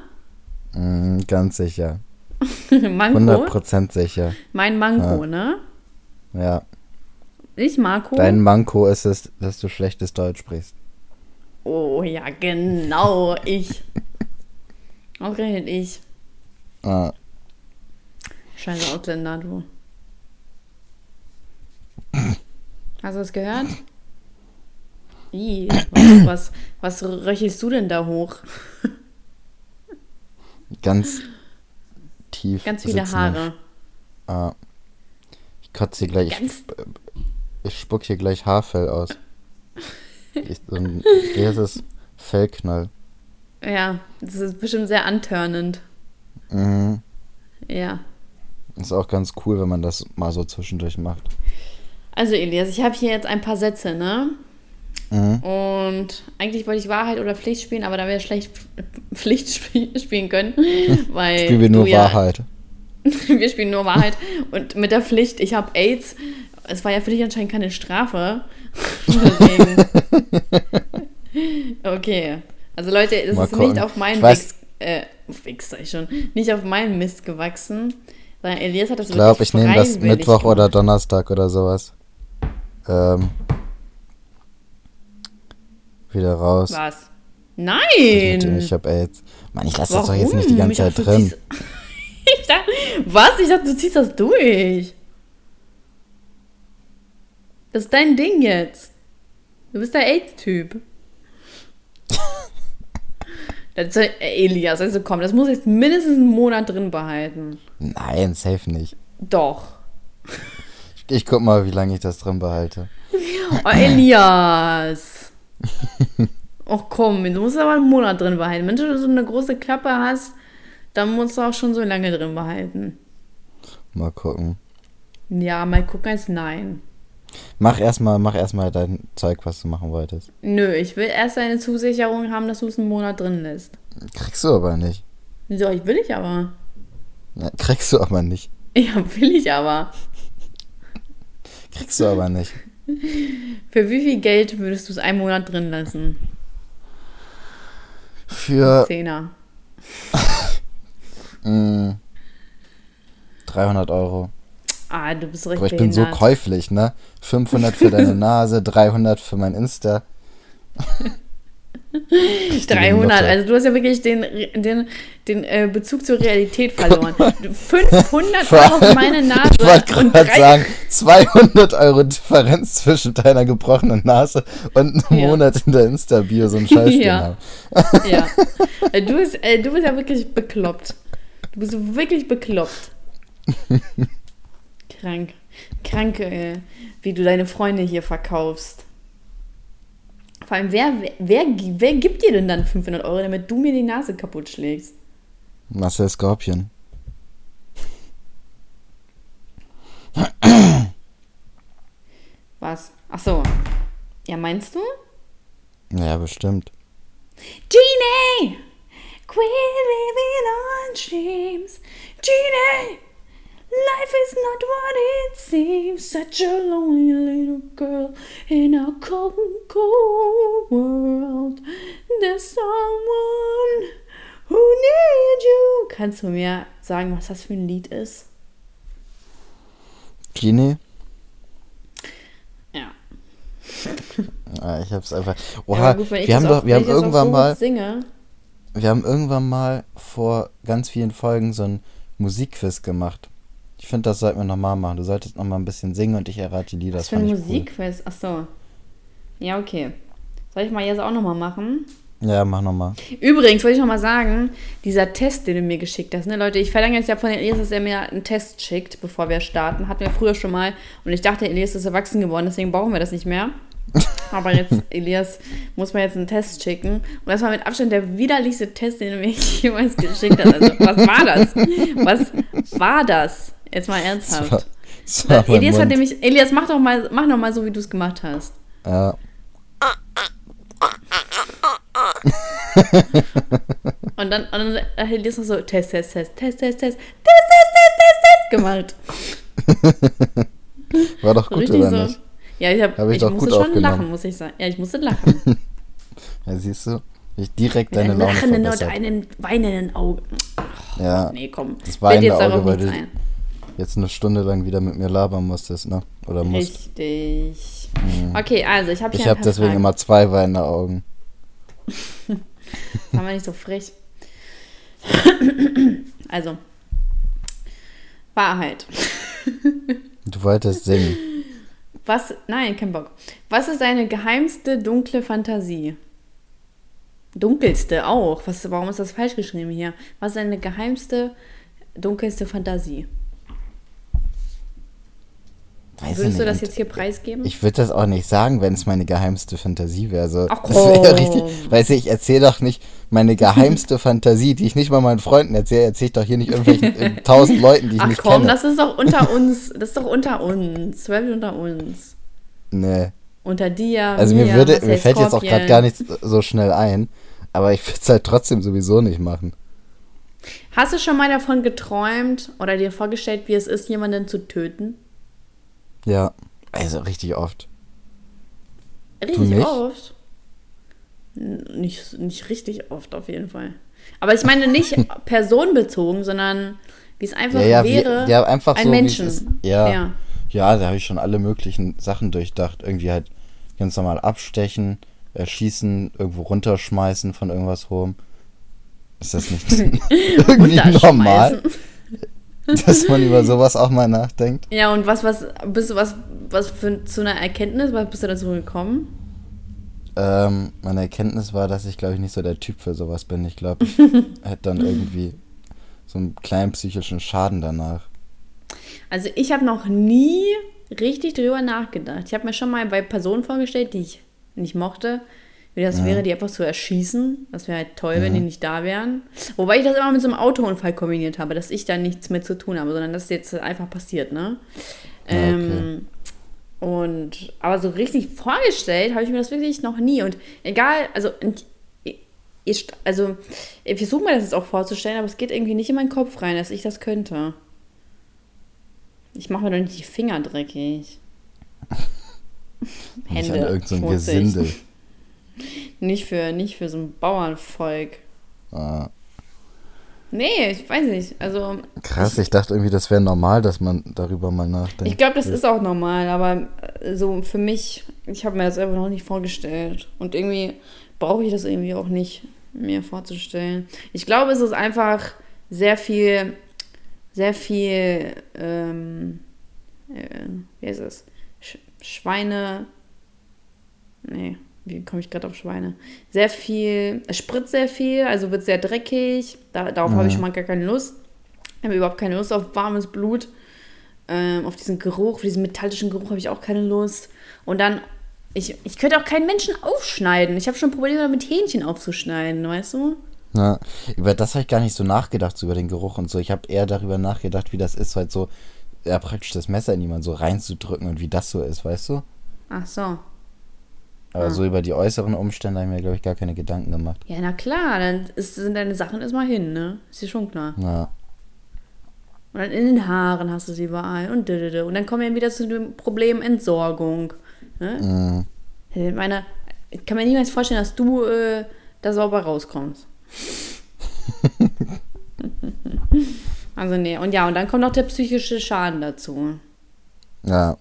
Mm, ganz sicher. Manko? 100% sicher. Mein Manko, ja. ne? Ja. Ich Marco? Dein Manko ist es, dass du schlechtes Deutsch sprichst. Oh ja, genau, ich. Ausgerechnet ich. Ah. Scheiße Ausländer, du. Hast du das gehört? Ih, was, was, was röchelst du denn da hoch? Ganz tief. Ganz viele Haare. Ah. Ich kotze hier gleich. Ganz ich, ich spuck hier gleich Haarfell aus. ich, so ein erstes Fellknall. Ja, das ist bestimmt sehr antörnend. Mhm. Ja. Ist auch ganz cool, wenn man das mal so zwischendurch macht. Also Elias, ich habe hier jetzt ein paar Sätze, ne? Mhm. Und eigentlich wollte ich Wahrheit oder Pflicht spielen, aber da wir schlecht Pflicht spielen können, weil spielen wir nur ja, Wahrheit. wir spielen nur Wahrheit und mit der Pflicht, ich habe AIDS. Es war ja für dich anscheinend keine Strafe. okay. Also Leute, es ist nicht auf meinen Wix, äh, Wix sag ich schon, nicht auf meinen Mist gewachsen, sondern Elias hat das Ich glaube, ich nehme das Mittwoch gemacht. oder Donnerstag oder sowas. Ähm, wieder raus. Was? Nein! Ich hab AIDS. Mann, ich lasse das doch jetzt nicht die ganze Zeit drin. ich dachte, was? Ich dachte, du ziehst das durch. Das ist dein Ding jetzt. Du bist der AIDS-Typ. Elias, also komm, das muss jetzt mindestens einen Monat drin behalten. Nein, safe nicht. Doch. Ich, guck mal, wie lange ich das drin behalte. Oh, Elias. Ach komm, du musst aber einen Monat drin behalten. Wenn du so eine große Klappe hast, dann musst du auch schon so lange drin behalten. Mal gucken. Ja, mal gucken als nein. Mach erstmal mach erst dein Zeug, was du machen wolltest. Nö, ich will erst eine Zusicherung haben, dass du es einen Monat drin lässt. Kriegst du aber nicht. Wieso? Ich will ich aber. Na, kriegst du aber nicht. Ja, will ich aber. Kriegst du aber nicht. Für wie viel Geld würdest du es einen Monat drin lassen? Für. Zehner. 300 Euro. Ah, du bist richtig. Aber ich bin so käuflich, ne? 500 für deine Nase, 300 für mein Insta. 300, also du hast ja wirklich den, den, den äh, Bezug zur Realität verloren. 500 Euro auf meine Nase. Ich wollte gerade sagen, 200 Euro Differenz zwischen deiner gebrochenen Nase und einem ja. Monat in der Insta-Bio, so ein Scheiß. ja. ja. Äh, du bist, äh, du bist ja wirklich bekloppt. Du bist wirklich bekloppt. Krank. Krank, äh, wie du deine Freunde hier verkaufst. Vor allem, wer, wer, wer gibt dir denn dann 500 Euro, damit du mir die Nase kaputt schlägst? Marcel Scorpion. Was? Ach so. Ja, meinst du? Ja, bestimmt. Genie! Quit living on dreams. Genie! Life is not what it seems. Such a lonely little girl in a cold, cold world. There's someone who needs you. Kannst du mir sagen, was das für ein Lied ist? Genie? Ja. ah, ich hab's einfach. Oha, ja, gut, wir haben doch, wir haben irgendwann so mal. Singe. wir haben irgendwann mal vor ganz vielen Folgen so ein Musikquiz gemacht. Ich finde, das sollten wir nochmal machen. Du solltest nochmal ein bisschen singen und ich errate die Lieder. Was für ein Musikquiz? Cool. Ach so. Ja, okay. Soll ich mal jetzt auch nochmal machen? Ja, mach nochmal. Übrigens wollte ich nochmal sagen, dieser Test, den du mir geschickt hast, ne, Leute, ich verlange jetzt ja von Elias, dass er mir einen Test schickt, bevor wir starten. Hatten wir früher schon mal. Und ich dachte, Elias ist erwachsen geworden, deswegen brauchen wir das nicht mehr. Aber jetzt, Elias, muss man jetzt einen Test schicken. Und das war mit Abstand der widerlichste Test, den du mir jemals geschickt hast. Also, was war das? Was war das? Jetzt mal ernsthaft. Das war, das war Elias hat nämlich, Elias, mach doch mal, mach noch mal so, wie du es gemacht hast. Ja. und dann, und dann hat Elias noch so Test, Test, Test, Test, Test, Test, Test, Test, Test, Test, gemacht. War doch gut, oder so. nicht? Ja, ich, hab, hab ich, ich musste schon lachen, muss ich sagen. Ja, ich musste lachen. ja, siehst du? Ich direkt Mit deine einem Laune lachenden und verbessert. einem weinenden Auge. Ach, Ja, Nee, komm. das weinende Auge, weil du. Jetzt eine Stunde lang wieder mit mir labern musstest, ne? Oder musst. Richtig. Okay, also ich habe hier Ich habe deswegen Fragen. immer zwei weinende Augen. Wir nicht so frech. also. Wahrheit. Du wolltest singen. Was, nein, kein Bock. Was ist deine geheimste dunkle Fantasie? Dunkelste auch. Was, warum ist das falsch geschrieben hier? Was ist deine geheimste, dunkelste Fantasie? Weiß Würdest du das jetzt hier preisgeben? Ich würde das auch nicht sagen, wenn es meine geheimste Fantasie wäre. So, Ach, das wäre komm. richtig. Weißt du, ich erzähle doch nicht meine geheimste Fantasie, die ich nicht mal meinen Freunden erzähle, erzähle ich doch hier nicht irgendwelchen äh, tausend Leuten, die ich Ach nicht komm, kenne. das ist doch unter uns. Das ist doch unter uns. Wirklich unter uns. nee. Unter dir. Also mir mir, würde, mir fällt jetzt auch gerade gar nichts so schnell ein, aber ich würde es halt trotzdem sowieso nicht machen. Hast du schon mal davon geträumt oder dir vorgestellt, wie es ist, jemanden zu töten? Ja, also richtig oft. Richtig nicht? oft. Nicht, nicht richtig oft auf jeden Fall. Aber ich meine nicht personenbezogen, sondern wie es einfach Ja, ja, wie- wäre, ja, einfach ein so, wie Menschen. ist. Ja. ja. Ja, da habe ich schon alle möglichen Sachen durchdacht. Irgendwie halt ganz normal abstechen, erschießen, irgendwo runterschmeißen von irgendwas hohem. Ist das nicht irgendwie normal. dass man über sowas auch mal nachdenkt? Ja, und was, was, bist du was, was für zu einer Erkenntnis, was bist du dazu gekommen? Ähm, meine Erkenntnis war, dass ich, glaube ich, nicht so der Typ für sowas bin. Ich glaube, ich hätte dann irgendwie so einen kleinen psychischen Schaden danach. Also ich habe noch nie richtig drüber nachgedacht. Ich habe mir schon mal bei Personen vorgestellt, die ich nicht mochte, wie das wäre, die einfach zu erschießen. Das wäre halt toll, wenn die nicht da wären. Wobei ich das immer mit so einem Autounfall kombiniert habe, dass ich da nichts mit zu tun habe, sondern dass es jetzt einfach passiert, ne? Ja, okay. Ähm, und aber so richtig vorgestellt habe ich mir das wirklich noch nie. Und egal, also ich, also ich versuche mir das jetzt auch vorzustellen, aber es geht irgendwie nicht in meinen Kopf rein, dass ich das könnte. Ich mache mir doch nicht die Finger dreckig. Nicht an Hände irgendein so. Gesindel. Nicht für, nicht für so ein Bauernvolk. Ah, Nee, ich weiß nicht. Also, krass, ich dachte irgendwie, das wäre normal, dass man darüber mal nachdenkt. ich glaube, das ist auch normal, aber äh, so für mich, ich habe mir das einfach noch nicht vorgestellt. Und irgendwie brauche ich das irgendwie auch nicht, mir vorzustellen. Ich glaube, es ist einfach sehr viel, sehr viel, ähm, äh, wie heißt es? Sch Schweine. Nee, wie komme ich gerade auf Schweine? Sehr viel, es spritzt sehr viel, also wird sehr dreckig. Da, darauf habe ich schon mal gar keine Lust. Ich habe überhaupt keine Lust auf warmes Blut. Ähm, auf diesen Geruch, auf diesen metallischen Geruch habe ich auch keine Lust. Und dann, ich, ich könnte auch keinen Menschen aufschneiden. Ich habe schon Probleme damit, Hähnchen aufzuschneiden, weißt du? Ja, über das habe ich gar nicht so nachgedacht, so über den Geruch und so. Ich habe eher darüber nachgedacht, wie das ist, halt so, ja, praktisch das Messer in jemanden so reinzudrücken und wie das so ist, weißt du? Ach so. Aber Ah. so über die äußeren Umstände habe ich mir, glaube ich, gar keine Gedanken gemacht. Ja, na klar, dann ist, sind deine Sachen erstmal hin, ne? Ist dir schon klar. Ja, Und dann in den Haaren hast du sie überall und dödödö. Und dann kommen wir wieder zu dem Problem Entsorgung. Ne? mhm. Ich meine, ich kann mir niemals vorstellen, dass du äh, da sauber rauskommst. also nee, und ja, und dann kommt noch der psychische Schaden dazu. ja.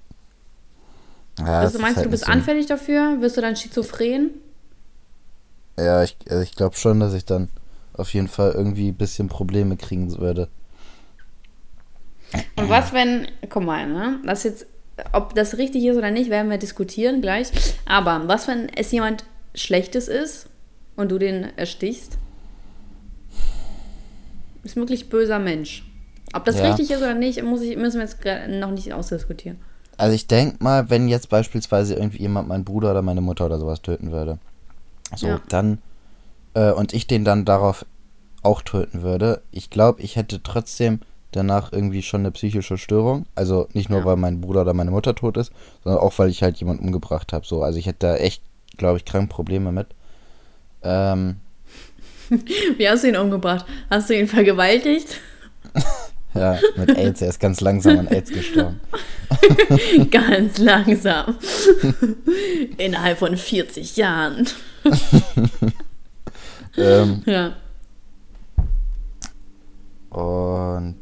Ja Also meinst du, halt du bist so ein- anfällig dafür? Wirst du dann schizophren? Ja, ich, also ich glaube schon, dass ich dann auf jeden Fall irgendwie ein bisschen Probleme kriegen würde. Und was, wenn, guck mal, ne? Das jetzt, ob das richtig ist oder nicht, werden wir diskutieren gleich. Aber was, wenn es jemand Schlechtes ist und du den erstichst? Ist wirklich böser Mensch. Ob das Ja. richtig ist oder nicht, muss ich, müssen wir jetzt noch nicht ausdiskutieren. Also ich denke mal, wenn jetzt beispielsweise irgendwie jemand meinen Bruder oder meine Mutter oder sowas töten würde, so, Ja. dann, äh, und ich den dann darauf auch töten würde, ich glaube, ich hätte trotzdem danach irgendwie schon eine psychische Störung. Also nicht nur, Ja. weil mein Bruder oder meine Mutter tot ist, sondern auch, weil ich halt jemanden umgebracht habe. So, also ich hätte da echt, glaube ich, krank Probleme mit. Ähm, Wie hast du ihn umgebracht? Hast du ihn vergewaltigt? ja, mit AIDS, er ist ganz langsam an AIDS gestorben. Ganz langsam. Innerhalb von 40 Jahren. ähm, Ja. Und.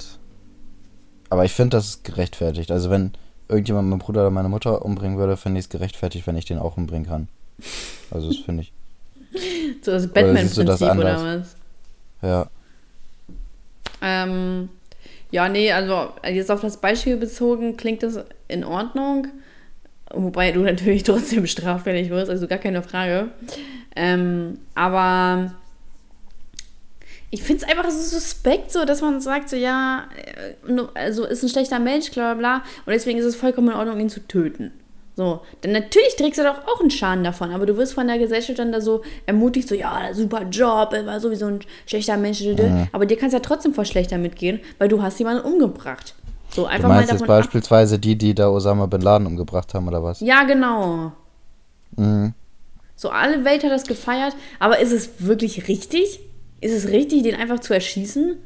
Aber ich finde, das ist gerechtfertigt. Also, wenn irgendjemand meinen Bruder oder meine Mutter umbringen würde, finde ich es gerechtfertigt, wenn ich den auch umbringen kann. Also, das finde ich. So das Batman-Prinzip oder anders? was? Ja. Ähm, ja, nee, also jetzt auf das Beispiel bezogen klingt das in Ordnung. Wobei du natürlich trotzdem straffällig wirst, also gar keine Frage. Ähm, aber ich finde es einfach so suspekt, so, dass man sagt, so, ja, äh, also ist ein schlechter Mensch, bla bla bla, und deswegen ist es vollkommen in Ordnung, ihn zu töten. So, denn natürlich trägst du doch auch einen Schaden davon, aber du wirst von der Gesellschaft dann da so ermutigt, so, ja, super Job, er war sowieso ein schlechter Mensch, Mhm. aber dir kannst ja trotzdem voll schlechter mitgehen, weil du hast jemanden umgebracht. So, Du einfach mal meinst jetzt davon ab. beispielsweise die, die da Osama Bin Laden umgebracht haben, oder was? Ja, genau. Mhm. So, alle Welt hat das gefeiert, aber ist es wirklich richtig? Ist es richtig, den einfach zu erschießen?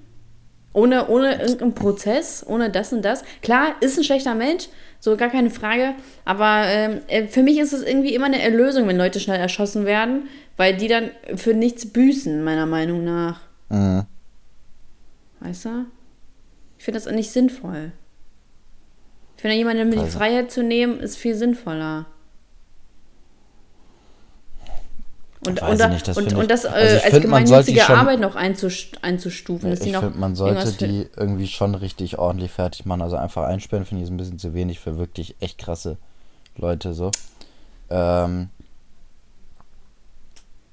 Ohne, ohne irgendeinen Prozess, ohne das und das. Klar, ist ein schlechter Mensch, so gar keine Frage. Aber ähm, äh, für mich ist es irgendwie immer eine Erlösung, wenn Leute schnell erschossen werden, weil die dann für nichts büßen, meiner Meinung nach. Mhm. Weißt du? Ich finde das nicht sinnvoll. Ich finde, jemandem die Also- Freiheit zu nehmen, ist viel sinnvoller. Und, Weiß und, ich nicht, das und, und das äh, also als gemeinnützige schon- Arbeit noch einzust einzustufen. die Ich finde, man sollte die irgendwie schon richtig ordentlich fertig machen. Also einfach einsperren finde ich ist ein bisschen zu wenig für wirklich echt krasse Leute so. Ähm,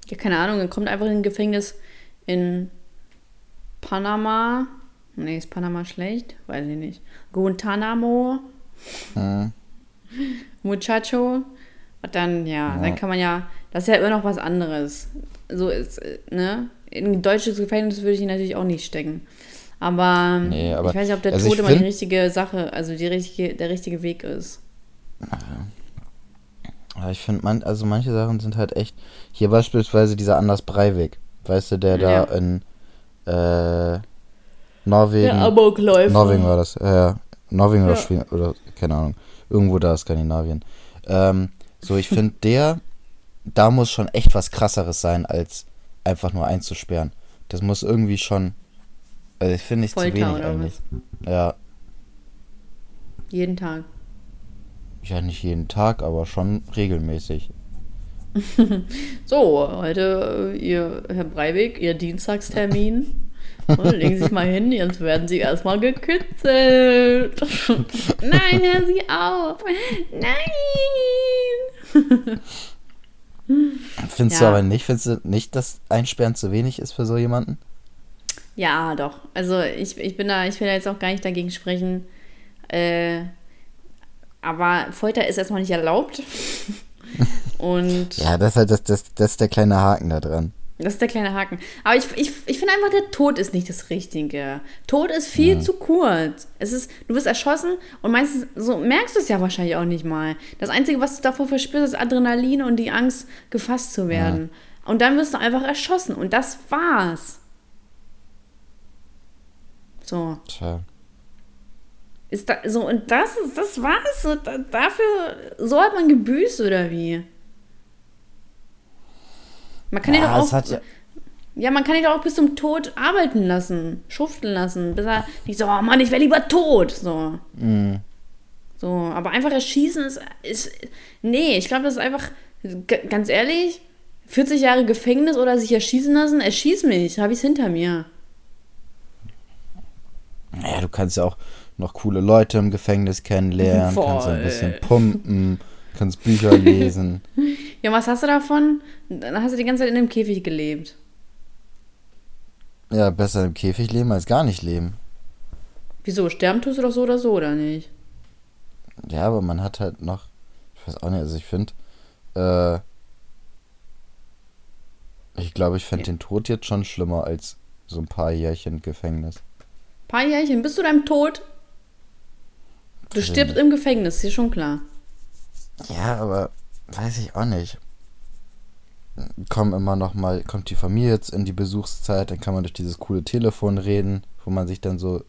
Ja, keine Ahnung, dann kommt einfach in ein Gefängnis in Panama. Nee, ist Panama schlecht? Weiß ich nicht. Guantanamo, hm, Muchacho. Und dann, ja, Ja. dann kann man ja, das ist ja immer noch was anderes. So ist, äh, ne? In ein deutsches Gefängnis würde ich ihn natürlich auch nicht stecken. Aber, Nee, aber- ich weiß nicht, ob der also Tod immer die richtige Sache, also die richtige, der richtige Weg ist. Ja, ich finde, man, also manche Sachen sind halt echt. Hier beispielsweise dieser Anders Breivik, weißt du, der Ja. da in äh, Norwegen. Der Amokläufer. Norwegen war das, ja, ja. Norwegen oder Ja. Schweden oder keine Ahnung. Irgendwo da Skandinavien. Ähm, so, ich finde, der, da muss schon echt was krasseres sein, als einfach nur einzusperren. Das muss irgendwie schon. Also ich finde ich zu Folter wenig oder eigentlich. Ja. Jeden Tag. Ja, nicht jeden Tag, aber schon regelmäßig. So, heute, äh, ihr, Herr Breivik, Ihr Dienstagstermin. Und legen Sie sich mal hin, jetzt werden Sie erstmal gekitzelt. Nein, hören Sie auf. Nein. Findest Ja. du aber nicht, findest du nicht, dass Einsperren zu wenig ist für so jemanden? Ja, doch. Also ich, ich bin da, ich will da jetzt auch gar nicht dagegen sprechen. Äh, aber Folter ist erstmal nicht erlaubt. Und Ja, das ist halt das, das, das ist der kleine Haken da dran. Das ist der kleine Haken. Aber ich, ich, ich finde einfach, der Tod ist nicht das Richtige. Tod ist viel zu kurz. Es ist, du wirst erschossen und meistens so merkst du es ja wahrscheinlich auch nicht mal. Das Einzige, was du davor verspürst, ist Adrenalin und die Angst, gefasst zu werden. Und dann wirst du einfach erschossen und das war's. So. Tja. Ist da, so, und das ist, das war's. So, da, dafür, so hat man gebüßt oder wie? Man kann ja, Ja, doch auch. hat ja- man kann ihn doch auch bis zum Tod arbeiten lassen, schuften lassen, bis er nicht so, oh Mann, ich wäre lieber tot. So. Mhm. So, aber einfach erschießen ist. ist nee, ich glaube, das ist einfach, ganz ehrlich, 40 Jahre Gefängnis oder sich erschießen lassen? Erschieß mich, habe ich es hinter mir. Naja, du kannst ja auch noch coole Leute im Gefängnis kennenlernen, Voll. kannst ein bisschen pumpen, kannst Bücher lesen. Ja, was hast du davon? Dann hast du die ganze Zeit in einem Käfig gelebt. Ja, besser im Käfig leben als gar nicht leben. Wieso? Sterben tust du doch so oder so, oder nicht? Ja, aber man hat halt noch, ich weiß auch nicht, also ich finde, äh, ich glaube, ich fände den Tod jetzt schon schlimmer als so ein paar Jährchen Gefängnis. paar Jährchen, bist du deinem Tod? Du stirbst im Gefängnis, ist schon klar. Ja, aber weiß ich auch nicht. Kommen immer noch mal, kommt die Familie jetzt in die Besuchszeit, dann kann man durch dieses coole Telefon reden, wo man sich dann so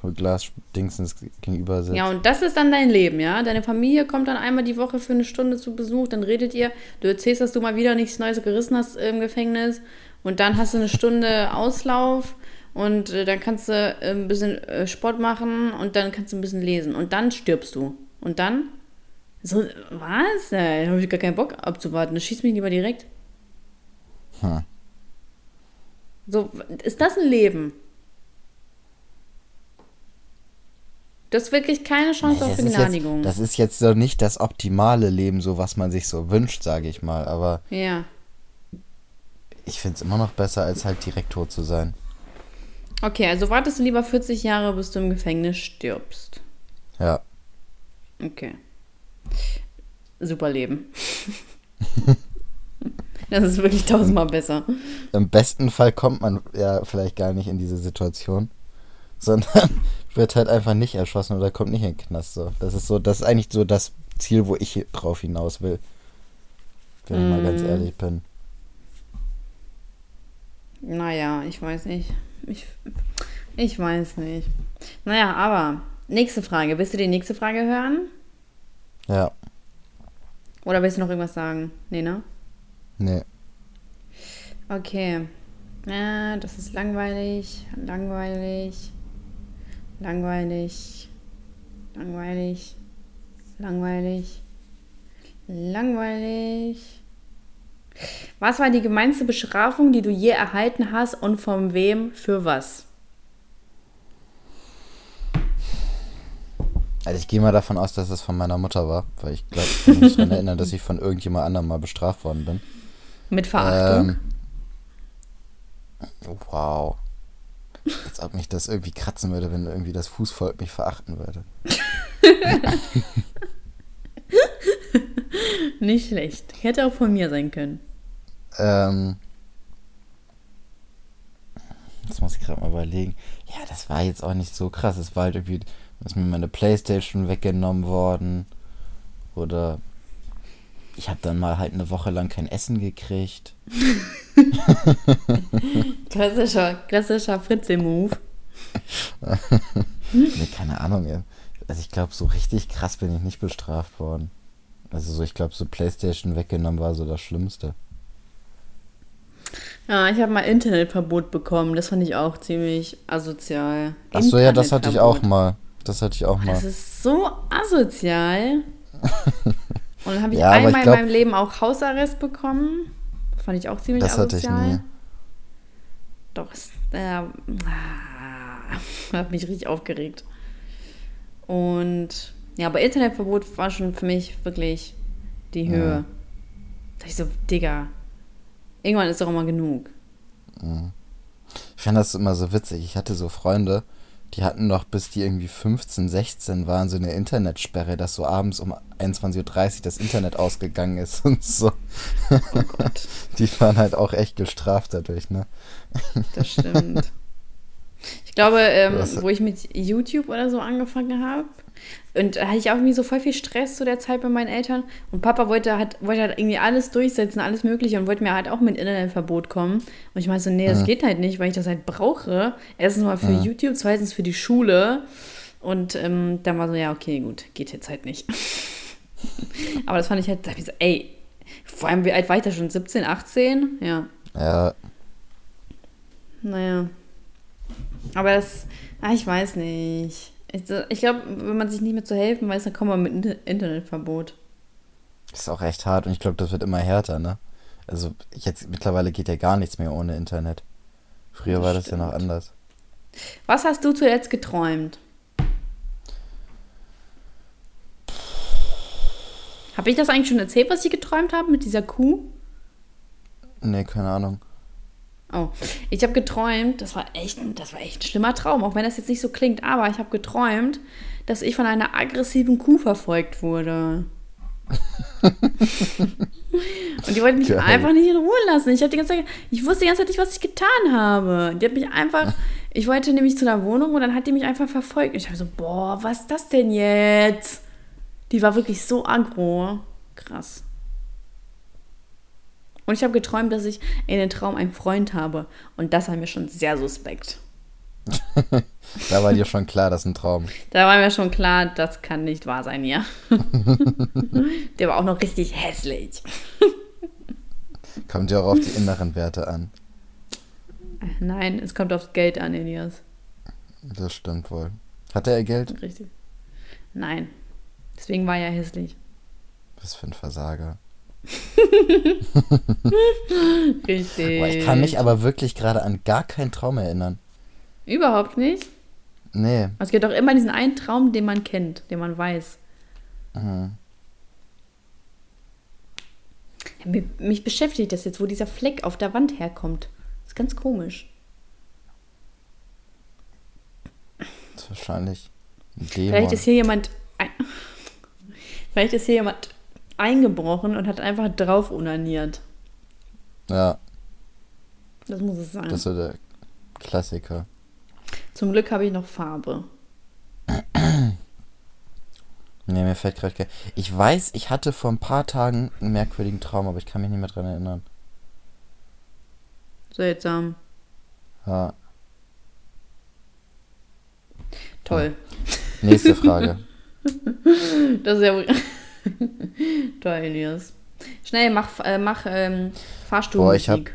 von Glasdingsens gegenüber sitzt. Ja, und das ist dann dein Leben, ja? Deine Familie kommt dann einmal die Woche für eine Stunde zu Besuch, dann redet ihr, du erzählst, dass du mal wieder nichts Neues gerissen hast im Gefängnis und dann hast du eine Stunde Auslauf und äh, dann kannst du äh, ein bisschen äh, Sport machen und dann kannst du ein bisschen lesen und dann stirbst du. Und dann? So, was? Da habe ich gar keinen Bock abzuwarten. Das schießt mich lieber direkt. Hm. So, ist das ein Leben? Du hast wirklich keine Chance Nee, auf Begnadigung. jetzt, das ist jetzt so nicht das optimale Leben, so was man sich so wünscht, sage ich mal. Aber ja. ich finde es immer noch besser, als halt direkt tot zu sein. Okay, also wartest du lieber 40 Jahre, bis du im Gefängnis stirbst. Ja. Okay. Super Leben. das ist wirklich tausendmal besser. Im besten Fall kommt man ja vielleicht gar nicht in diese Situation, sondern wird halt einfach nicht erschossen oder kommt nicht in den Knast. So. Das ist so, das ist eigentlich so das Ziel, wo ich drauf hinaus will. Wenn ich mal ganz Mm. ehrlich bin. Naja, ich weiß nicht. Ich, ich weiß nicht. Naja, aber nächste Frage. Willst du die nächste Frage hören? Ja, Oder willst du noch irgendwas sagen? Nee, ne? nee. Okay. Ja, das ist langweilig, langweilig, langweilig, langweilig, langweilig, langweilig. Was war die gemeinste Bestrafung, die du je erhalten hast und von wem für was? Also ich gehe mal davon aus, dass es von meiner Mutter war, weil ich glaube, ich kann mich daran erinnern, dass ich von irgendjemand anderem mal bestraft worden bin. Mit Verachtung? Ähm, wow. Als ob mich das irgendwie kratzen würde, wenn irgendwie das Fußvolk mich verachten würde. Nicht schlecht. Hätte auch von mir sein können. Ähm, das muss ich gerade mal überlegen. Ja, das war jetzt auch nicht so krass. Es war halt irgendwie, ist mir meine Playstation weggenommen worden. Oder ich habe dann mal halt eine Woche lang kein Essen gekriegt. Klassischer, klassischer Fritze-Move. Nee, keine Ahnung. Also ich glaube, so richtig krass bin ich nicht bestraft worden. Also so, ich glaube, so Playstation weggenommen war so das Schlimmste. Ja, ich habe mal Internetverbot bekommen. Das fand ich auch ziemlich asozial. Ach so, ja, das hatte ich auch mal. Das hatte ich auch mal. Das ist so asozial. Und dann habe ich Ja, aber ich einmal glaub- in meinem Leben auch Hausarrest bekommen. Fand ich auch ziemlich Das hatte ich asozial. nie. Doch, äh, ah, hat mich richtig aufgeregt. Und ja, aber Internetverbot war schon für mich wirklich die Höhe. Ja. Da ich so, Digga, irgendwann ist doch mal genug. Ich fand das immer so witzig. Ich hatte so Freunde, die hatten noch bis die irgendwie 15, 16 waren, so eine Internetsperre, dass so abends um 21.30 Uhr das Internet ausgegangen ist und so. Oh Gott, Die waren halt auch echt gestraft dadurch, ne? das stimmt. Ich glaube, ähm, wo ich mit YouTube oder so angefangen habe, und da hatte ich auch irgendwie so voll viel Stress zu der Zeit bei meinen Eltern. Und Papa wollte halt, wollte halt irgendwie alles durchsetzen, alles Mögliche und wollte mir halt auch mit Internetverbot kommen. Und ich meinte so, nee, das geht halt nicht, weil ich das halt brauche. Erstens mal für YouTube, zweitens für die Schule. Und ähm, dann war so, ja, okay, gut, geht jetzt halt nicht. Aber das fand ich halt, da ich so, ey, vor allem, wie alt war ich da schon? 17, 18? Ja. Ja, Naja. Aber das, ah, ich weiß nicht. Ich, ich glaube, wenn man sich nicht mehr zu helfen weiß, dann kommt man mit Inter- Internetverbot. ist auch echt hart und ich glaube, das wird immer härter, ne? Also jetzt mittlerweile geht ja gar nichts mehr ohne Internet. Früher Das war das ja noch stimmt. anders. Was hast du zuletzt geträumt? Habe ich das eigentlich schon erzählt, was ich geträumt habe mit dieser Kuh? Nee, keine Ahnung. Oh, ich habe geträumt, das war echt, das war echt ein schlimmer Traum, auch wenn das jetzt nicht so klingt, aber ich habe geträumt, dass ich von einer aggressiven Kuh verfolgt wurde. Und die wollten mich Geil. einfach nicht in Ruhe lassen. Ich die ganze Zeit, ich wusste die ganze Zeit nicht, was ich getan habe. Die hat mich einfach, ich wollte nämlich zu der Wohnung und dann hat die mich einfach verfolgt. Und ich habe so, boah, was ist das denn jetzt? Die war wirklich so aggro. Krass. Und ich habe geträumt, dass ich in den Traum einen Freund habe. Und das war mir schon sehr suspekt. Da war dir schon klar, das ist ein Traum. Da war mir schon klar, das kann nicht wahr sein hier. Der war auch noch richtig hässlich. Kommt ja auch auf die inneren Werte an. Nein, es kommt aufs Geld an, Elias. Das stimmt wohl. Hatte er Geld? Richtig. Nein. Deswegen war er hässlich. Was für ein Versager. Richtig. Boah, ich kann mich aber wirklich gerade an gar keinen Traum erinnern. Überhaupt nicht. Nee. Es gibt doch immer diesen einen Traum, den man kennt, den man weiß. Mhm. Ja, mich, beschäftigt das jetzt, wo dieser Fleck auf der Wand herkommt. Das ist ganz komisch. Das ist wahrscheinlich ein Vielleicht ist hier jemand. Vielleicht ist hier jemand eingebrochen und hat einfach drauf unaniert. Ja, Das muss es sein. das ist so der Klassiker. Zum Glück habe ich noch Farbe. Nee, mir fällt gerade kein... Ich weiß, ich hatte vor ein paar Tagen einen merkwürdigen Traum, aber ich kann mich nicht mehr dran erinnern. Seltsam. Ja. Toll. Nächste Frage. Das ist ja. Toll, Elias. Schnell, mach, äh, mach ähm, Fahrstuhlmusik.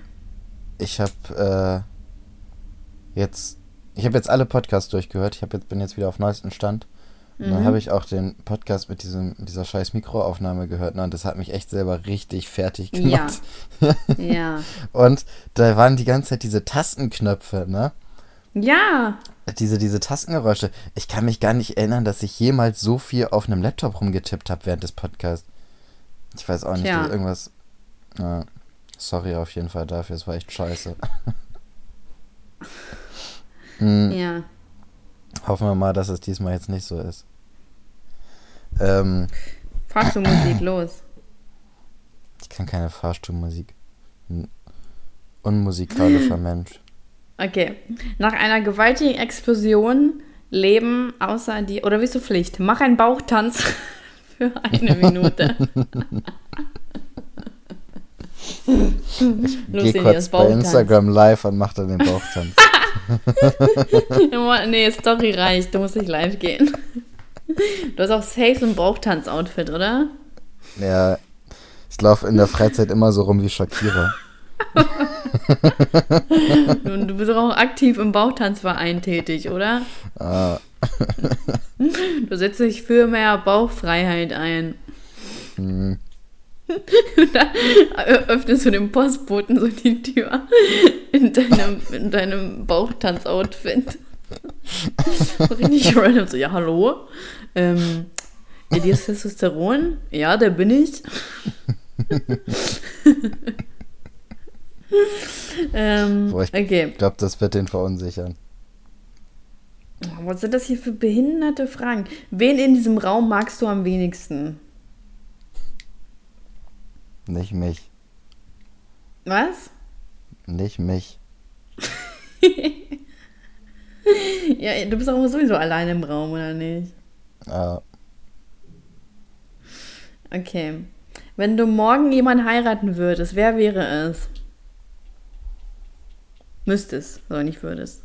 ich hab- Ich habe äh, jetzt... Ich habe jetzt alle Podcasts durchgehört. Ich hab jetzt, bin jetzt wieder auf neuesten Stand. Und dann Mhm. habe ich auch den Podcast mit diesem, dieser scheiß Mikroaufnahme gehört. Ne? Und das hat mich echt selber richtig fertig Ja. gemacht. Ja. Und da waren die ganze Zeit diese Tastenknöpfe, ne? Ja. Diese, diese Tastengeräusche. Ich kann mich gar nicht erinnern, dass ich jemals so viel auf einem Laptop rumgetippt habe während des Podcasts. Ich weiß auch nicht, dass irgendwas. Ja, sorry auf jeden Fall dafür, es war echt scheiße. hm, Ja. hoffen wir mal, dass es diesmal jetzt nicht so ist. Ähm, Fahrstuhlmusik, los. ich kann keine Fahrstuhlmusik. Ein unmusikalischer Mensch. Okay. Nach einer gewaltigen Explosion leben außer die. Oder bist du Pflicht? Mach einen Bauchtanz für eine Minute. Geh kurz bei. Instagram live und mach dann den Bauchtanz. nee, Story reicht. Du musst nicht live gehen. Du hast auch safe so ein Bauchtanz-Outfit, oder? ja, ich laufe in der Freizeit immer so rum wie Shakira. Und du bist auch aktiv im Bauchtanzverein tätig, oder? Ah, Du setzt dich für mehr Bauchfreiheit ein. hm. Und dann öffnest du dem Postboten so die Tür in deinem, in deinem Bauchtanz-Outfit. Richtig random. So, ja, hallo? Ähm, Elias Testosteron? Ja, der bin ich. ähm, Boah, ich- okay. Glaube, das wird den verunsichern. Was sind das hier für behinderte Fragen? Wen in diesem Raum magst du am wenigsten? Nicht mich. Was? Nicht mich. Ja, du bist auch sowieso alleine im Raum, oder nicht? Ah, Okay. Wenn du morgen jemanden heiraten würdest, wer wäre es? Müsstest, aber nicht würdest.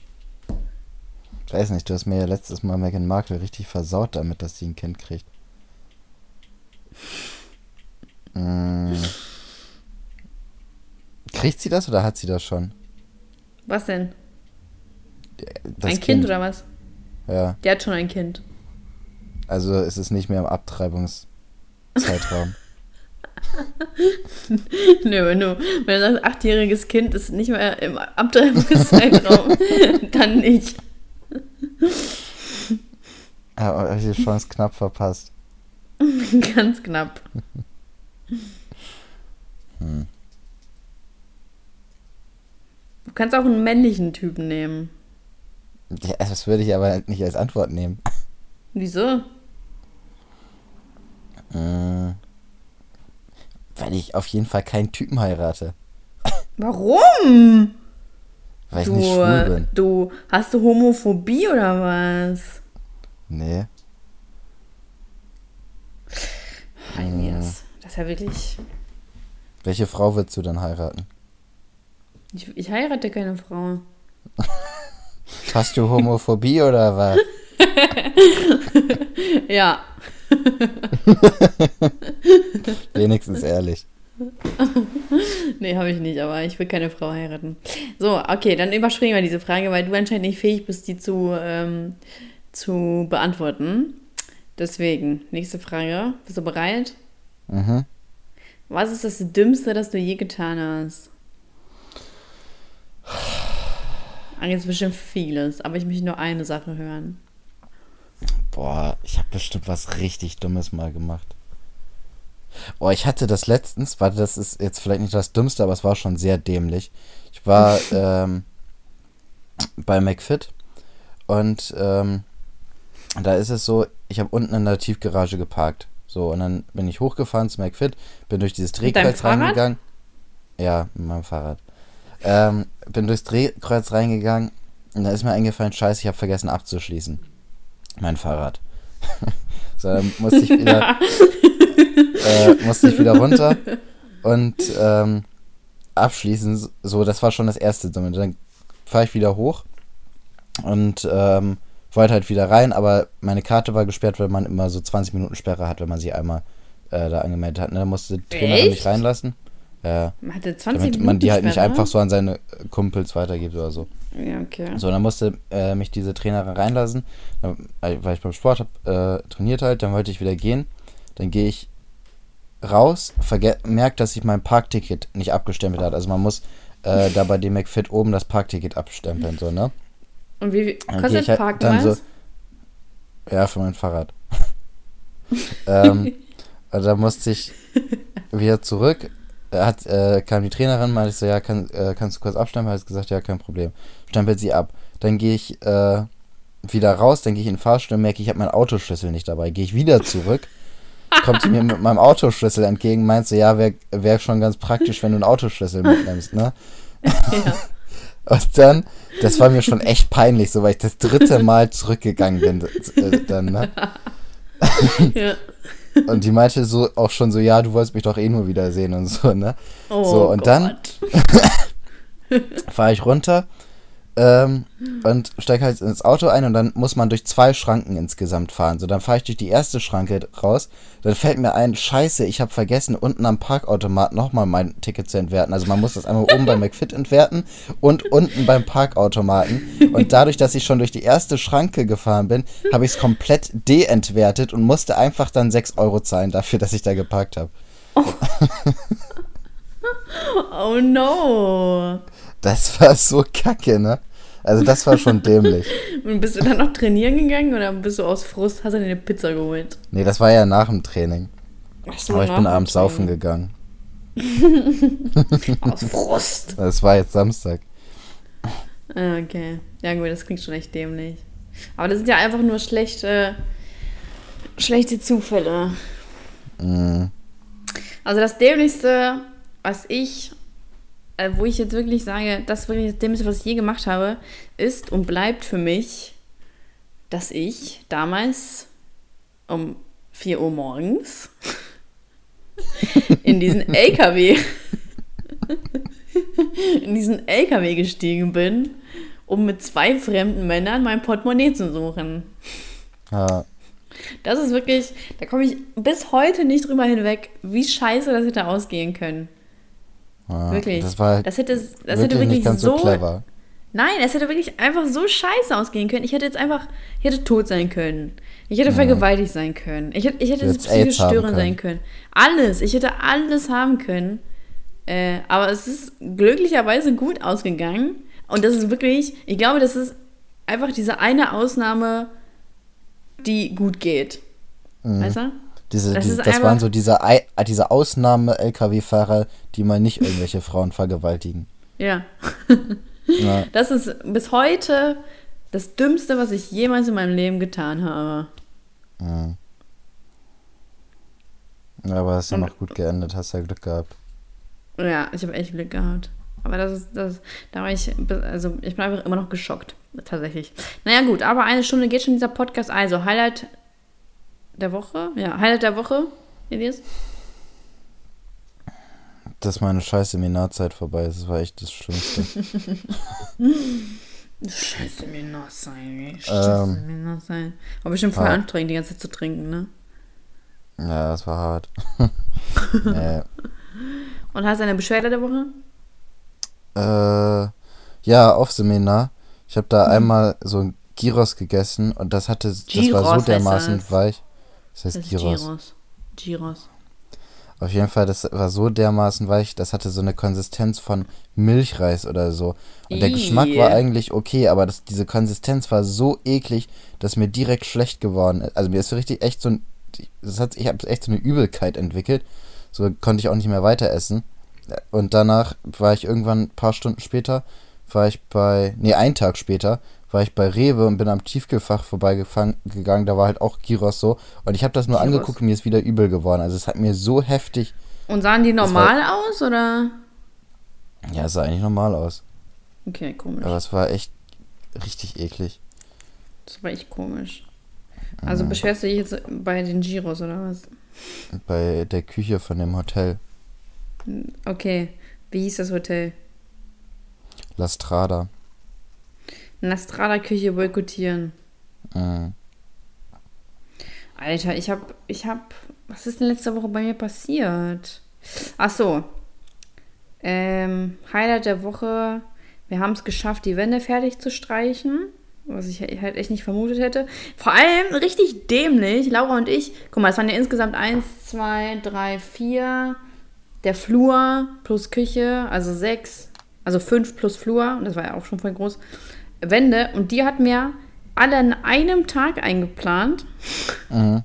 ich weiß nicht, du hast mir ja letztes Mal Meghan Markle richtig versaut damit, dass sie ein Kind kriegt. Mm. Kriegt sie das oder hat sie das schon? Was denn? Das ein kind. oder was? Ja, Der hat schon ein Kind. also ist es nicht mehr im Abtreibungszeitraum. Nö, wenn du, wenn du sagst, achtjähriges Kind ist nicht mehr im Abtreibungszeitraum, dann nicht. Aber habe ich die Chance knapp verpasst. Ganz knapp. Hm. Du kannst auch einen männlichen Typen nehmen. Ja, das würde ich aber nicht als Antwort nehmen. Wieso? Äh, weil ich auf jeden Fall keinen Typen heirate. Warum? Weil ich Du, nicht schwul bin. du, hast du Homophobie oder was? Nee. Elias, das ist ja wirklich. Welche Frau würdest du dann heiraten? Ich, ich heirate keine Frau. Hast du Homophobie oder was? Ja. Wenigstens ehrlich. Nee, habe ich nicht, aber ich will keine Frau heiraten. So, okay, dann überspringen wir diese Frage, weil du anscheinend nicht fähig bist, die zu, ähm, zu beantworten. Deswegen, nächste Frage. Bist du bereit? Mhm. Was ist das Dümmste, das du je getan hast? Jetzt bestimmt vieles, aber ich möchte nur eine Sache hören. Boah, ich habe bestimmt was richtig Dummes mal gemacht. Oh, ich hatte das letztens, warte, das ist jetzt vielleicht nicht das Dümmste, aber es war schon sehr dämlich. Ich war ähm, bei McFit und ähm, da ist es so, ich habe unten in der Tiefgarage geparkt. So, und dann bin ich hochgefahren zu McFit, bin durch dieses Drehkreuz reingegangen. Ja, mit meinem Fahrrad. Ähm, bin durchs Drehkreuz reingegangen und da ist mir eingefallen, scheiße, ich habe vergessen abzuschließen. Mein Fahrrad. so, dann musste ich wieder, äh, musste ich wieder runter und ähm, abschließen. So, das war schon das erste Dumme. Dann fahre ich wieder hoch und ähm, wollte halt wieder rein, aber meine Karte war gesperrt, weil man immer so 20 Minuten Sperre hat, wenn man sie einmal äh, da angemeldet hat. Ne? Dann musste die Trainerin Echt? mich reinlassen. Ja, Man hatte 20 damit Minuten man die halt nicht Sperre? einfach so an seine Kumpels weitergibt oder so. Ja, okay. So, dann musste äh, mich diese Trainerin reinlassen, weil ich beim Sport hab, äh, trainiert halt, dann wollte ich wieder gehen. Dann gehe ich raus, merke, dass ich mein Parkticket nicht abgestempelt hat. Also man muss äh, da bei dem McFit oben das Parkticket abstempeln, so, ne? Und wie geh kostet halt Parken dann so, ja, für mein Fahrrad. ähm, und dann musste ich wieder zurück. Da Hat, äh, kam die Trainerin, meinte ich so, ja, kann, äh, kannst du kurz abstempeln? Hat gesagt, ja, kein Problem. Stempelt sie ab. Dann gehe ich äh, wieder raus, dann gehe ich in den Fahrstuhl und merke, ich habe meinen Autoschlüssel nicht dabei. Gehe ich wieder zurück, kommt sie mir mit meinem Autoschlüssel entgegen, meint so, ja, wäre wär schon ganz praktisch, wenn du einen Autoschlüssel mitnimmst, ne? Ja. Und dann, das war mir schon echt peinlich, so weil ich das dritte Mal zurückgegangen bin. Äh, dann, ne? ja. Und die meinte so auch schon so, ja, du wolltest mich doch eh nur wiedersehen und so, ne? Oh so, und dann Gott. fahre ich runter ähm, und steige halt ins Auto ein und dann muss man durch zwei Schranken insgesamt fahren. So, dann fahre ich durch die erste Schranke raus, dann fällt mir ein, scheiße, ich habe vergessen, unten am Parkautomat nochmal mein Ticket zu entwerten. Also man muss das einmal oben beim McFit entwerten und unten beim Parkautomaten. Und dadurch, dass ich schon durch die erste Schranke gefahren bin, habe ich es komplett deentwertet und musste einfach dann 6 Euro zahlen dafür, dass ich da geparkt habe. Oh no. Das war so kacke, ne? Also das war schon dämlich. Und bist du dann noch trainieren gegangen oder bist du aus Frust, hast du dir eine Pizza geholt? Nee, das war ja nach dem Training. So, Aber ich bin abends saufen gegangen. Aus Frust. Das war jetzt Samstag. Ah, Okay. Ja gut, das klingt schon echt dämlich. Aber das sind ja einfach nur schlechte, schlechte Zufälle. Mhm. Also das Dämlichste, was ich, äh, wo ich jetzt wirklich sage, das ist wirklich das Dämlichste, was ich je gemacht habe, ist und bleibt für mich, dass ich damals um 4 Uhr morgens in diesen LKW in diesen LKW gestiegen bin, um mit zwei fremden Männern mein Portemonnaie zu suchen. Ja, Das ist wirklich, da komme ich bis heute nicht drüber hinweg, wie scheiße das hätte ausgehen können. Ja. Wirklich. Das war Das hätte, das wirklich, hätte wirklich nicht ganz so, clever. Nein, es hätte wirklich einfach so scheiße ausgehen können. Ich hätte jetzt einfach, ich hätte tot sein können. Ich hätte vergewaltigt sein können. Ich hätte, ich hätte psychisch störend sein können. Alles. Ich hätte alles haben können. Äh, aber es ist glücklicherweise gut ausgegangen. Und das ist wirklich, ich glaube, das ist einfach diese eine Ausnahme, die gut geht. Weißt du? Diese, Das ist das waren so diese, diese Ausnahme-LKW-Fahrer, die mal nicht irgendwelche Frauen vergewaltigen. Ja. Ja, Das ist bis heute das Dümmste, was ich jemals in meinem Leben getan habe. aber es ist ja noch gut geendet, hast ja Glück gehabt. Ja, ich habe echt Glück gehabt. Aber das ist, das, da war ich, also ich bin einfach immer noch geschockt, tatsächlich. Naja, gut, aber eine Stunde geht schon dieser Podcast. Also, Highlight der Woche? Ja, Highlight der Woche, Elias? Dass meine scheiß Seminarzeit vorbei ist, das war echt das Schlimmste. Ey. Scheiße, mir nass sein. War bestimmt voll Ah. anstrengend, die ganze Zeit zu trinken, ne? ja, das war hart. nee. Und hast du eine Beschwerde der Woche? Äh, ja, auf Seminar. Ich habe Mhm. da einmal so ein Gyros gegessen und das hatte, das Gyros war so dermaßen weich. Das heißt Das Gyros. Gyros. Gyros. Auf jeden Fall, das war so dermaßen weich, das hatte so eine Konsistenz von Milchreis oder so. Und der Ih. Geschmack war eigentlich okay, aber das, diese Konsistenz war so eklig, dass mir direkt schlecht geworden ist. Also mir ist so richtig echt so ein, das hat, ich habe echt so eine Übelkeit entwickelt. So konnte ich auch nicht mehr weiter essen. Und danach war ich irgendwann ein paar Stunden später, war ich bei, nee, einen Tag später, war ich bei Rewe und bin am Tiefkühlfach vorbeigegangen. Da war halt auch Gyros so. Und ich habe das nur Gyros. angeguckt und mir ist wieder übel geworden. Also es hat mir so heftig Und sahen die Das war- normal aus, oder? Ja, es sah eigentlich normal aus. Okay, komisch. Aber es war echt richtig eklig. Das war echt komisch. Also beschwerst du dich jetzt bei den Giros oder was? Bei der Küche von dem Hotel. Okay. Wie hieß das Hotel? La Strada. Nastrada-Küche boykottieren. Mhm. Alter, ich hab, ich hab, was ist denn letzte Woche bei mir passiert? Ach so. Ähm, Highlight der Woche. Wir haben es geschafft, die Wände fertig zu streichen. Was ich halt echt nicht vermutet hätte. Vor allem richtig dämlich. Laura und ich, guck mal, es waren ja insgesamt eins, zwei, drei, vier. Der Flur plus Küche, also sechs. Also fünf plus Flur. Und das war ja auch schon voll groß. Wände. Und die hat mir alle an einem Tag eingeplant. Mhm.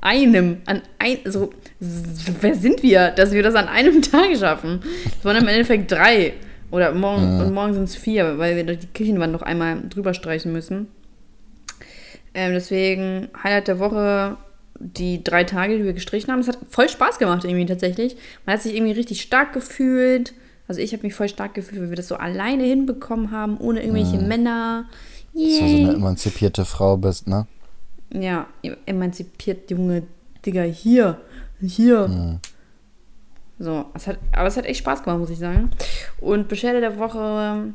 Einem, an ein, so, wer sind wir, dass wir das an einem Tag schaffen? Es waren im Endeffekt drei. Oder morgen, und morgen sind es vier, weil wir die Küchenwand noch einmal drüber streichen müssen. Ähm, deswegen, Highlight der Woche, die drei Tage, die wir gestrichen haben. Es hat voll Spaß gemacht irgendwie tatsächlich. Man hat sich irgendwie richtig stark gefühlt. Also ich habe mich voll stark gefühlt, weil wir das so alleine hinbekommen haben, ohne irgendwelche Männer. Dass du so Yay. eine emanzipierte Frau bist, ne? Ja, emanzipiert, Junge, Digga, hier, hier. So, es hat, aber es hat echt Spaß gemacht, muss ich sagen. Und Beschwerde der Woche,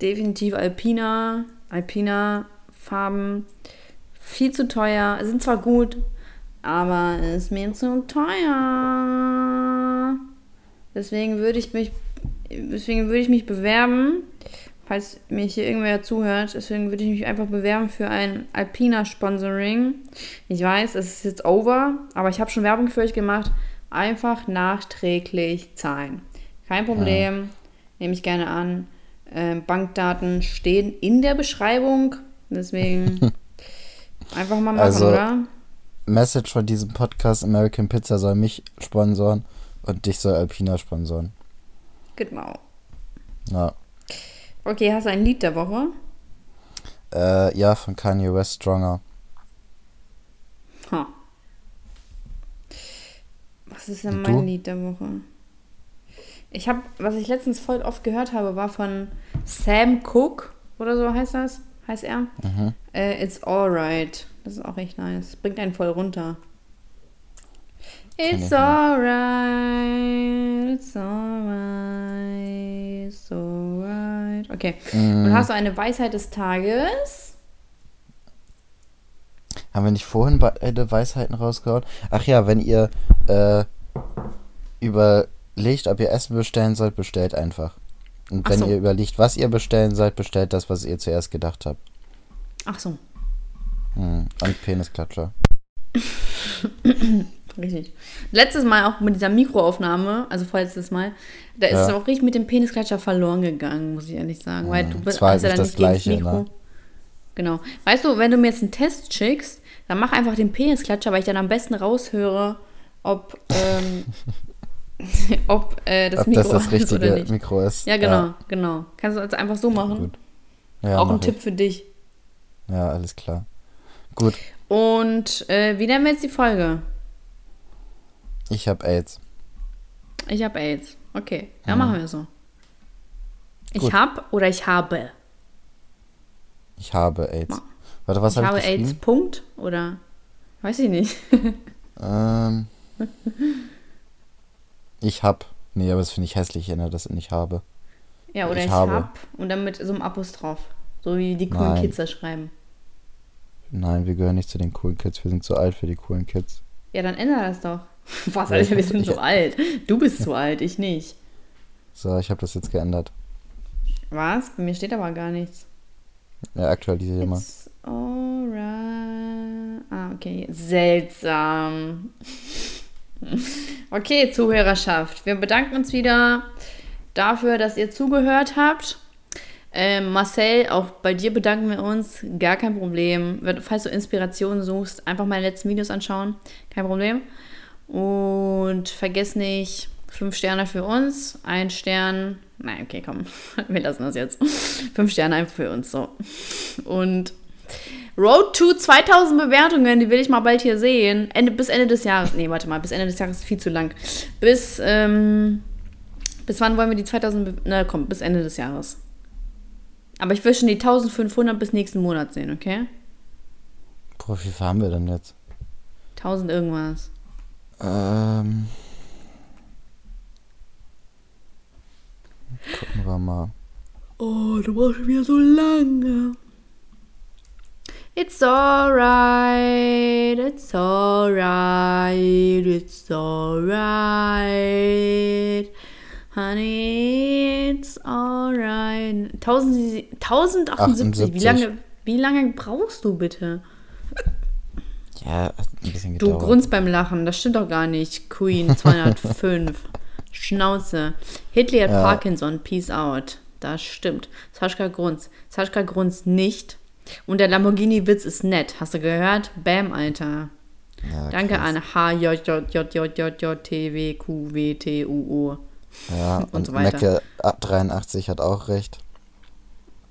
definitiv Alpina, Alpina Farben, viel zu teuer, sind zwar gut, aber ist mir zu teuer. Deswegen würde ich mich, deswegen würde ich mich bewerben, falls mir hier irgendwer zuhört, deswegen würde ich mich einfach bewerben für ein Alpina-Sponsoring. Ich weiß, es ist jetzt over, aber ich habe schon Werbung für euch gemacht. Einfach nachträglich zahlen. Kein Problem, nehme ich gerne an. Ähm, Bankdaten stehen in der Beschreibung, deswegen einfach mal machen, Also- oder? Message von diesem Podcast American Pizza soll mich sponsoren und dich soll Alpina sponsoren. Genau. Ja. Okay, hast du ein Lied der Woche? Äh, ja, von Kanye West Stronger. Ha. Was ist denn Und mein du? Lied der Woche? Ich habe, was ich letztens voll oft gehört habe, war von Sam Cooke oder so heißt das, heißt er. Mhm. Äh, It's Alright. Das ist auch echt nice. Bringt einen voll runter. It's alright, it's alright, it's alright. Okay. Mhm. Und hast du eine Weisheit des Tages? Haben wir nicht vorhin beide Weisheiten rausgehauen? Ach ja, wenn ihr äh, überlegt, ob ihr Essen bestellen sollt, bestellt einfach. Und wenn so. ihr überlegt, was ihr bestellen sollt, bestellt das, was ihr zuerst gedacht habt. Ach so. Hm. Und Penisklatscher. Richtig. Letztes Mal auch mit dieser Mikroaufnahme, also vorletztes Mal, da ist Ja. es auch richtig mit dem Penisklatscher verloren gegangen, muss ich ehrlich sagen. Weil du bist das ja nicht dann das nicht gegen das Gleiche, Mikro. ne? Genau. Weißt du, wenn du mir jetzt einen Test schickst, dann mach einfach den Penisklatscher, weil ich dann am besten raushöre, ob, ähm, ob äh, das Ob Mikro das das ist oder richtige nicht. Mikro ist. Ja, genau, genau. Kannst du also einfach so machen. Gut. Ja, auch mach ein Tipp für dich. Ich. Ja, alles klar. Gut, Und äh, wie nennen wir jetzt die Folge? Ich habe AIDS. Ich habe AIDS. Okay, ja, Mhm. machen wir so. Ich Gut. hab oder ich habe. Ich habe AIDS. Warte, was ich habe habe ich AIDS? Punkt? Oder? Weiß ich nicht. Ähm, ich hab. Nee, aber das finde ich hässlich, ich ändere das in ich habe. Ja, oder Ich ich, habe. hab und dann mit so einem Apostroph. So wie die coolen Nein. Kids das schreiben. Nein, wir gehören nicht zu den coolen Kids. Wir sind zu alt für die coolen Kids. Ja, dann ändere das doch. Was, Alter, wir sind so alt. Du bist zu alt, ich nicht. So, ich habe das jetzt geändert. Was? Bei mir steht aber gar nichts. Ja, aktualisiere mal. Alright. Ah, okay. Seltsam. Okay, Zuhörerschaft. Wir bedanken uns wieder dafür, dass ihr zugehört habt. Ähm, Marcel, auch bei dir bedanken wir uns. Gar kein Problem. Falls du Inspiration suchst, einfach meine letzten Videos anschauen. Kein Problem. Und vergiss nicht, fünf Sterne für uns, ein Stern. Nein, okay, komm. Wir lassen das jetzt. Fünf Sterne einfach für uns, so. Und Road to 2000 Bewertungen, die will ich mal bald hier sehen. Ende, bis Ende des Jahres. Nee, warte mal, bis Ende des Jahres ist viel zu lang. Bis, ähm, bis wann wollen wir die 2000? Be Na komm, bis Ende des Jahres. Aber ich will schon die 1500 bis nächsten Monat sehen, okay? Boah, wie viel haben wir denn jetzt? 1000 irgendwas. Ähm. Gucken wir mal. Oh, du brauchst schon wieder so lange. It's alright, it's alright, it's alright. Honey, it's alright. 1000, 1078, wie 78. lange, wie lange brauchst du bitte? Ja, hat ein bisschen Du gedauert. grunzt beim Lachen, das stimmt doch gar nicht. Queen 205. Schnauze. Hitler hat Ja. Parkinson, peace out. Das stimmt. Sascha grunzt. Sascha grunzt nicht. Und der Lamborghini-Witz ist nett. Hast du gehört? Bam, Alter. Ja, Danke krass. an H, J, J, J, J, J, J, T, W, Q, W, T, U, O. Ja, und und, so weiter. Mecke ah, 83 hat auch recht.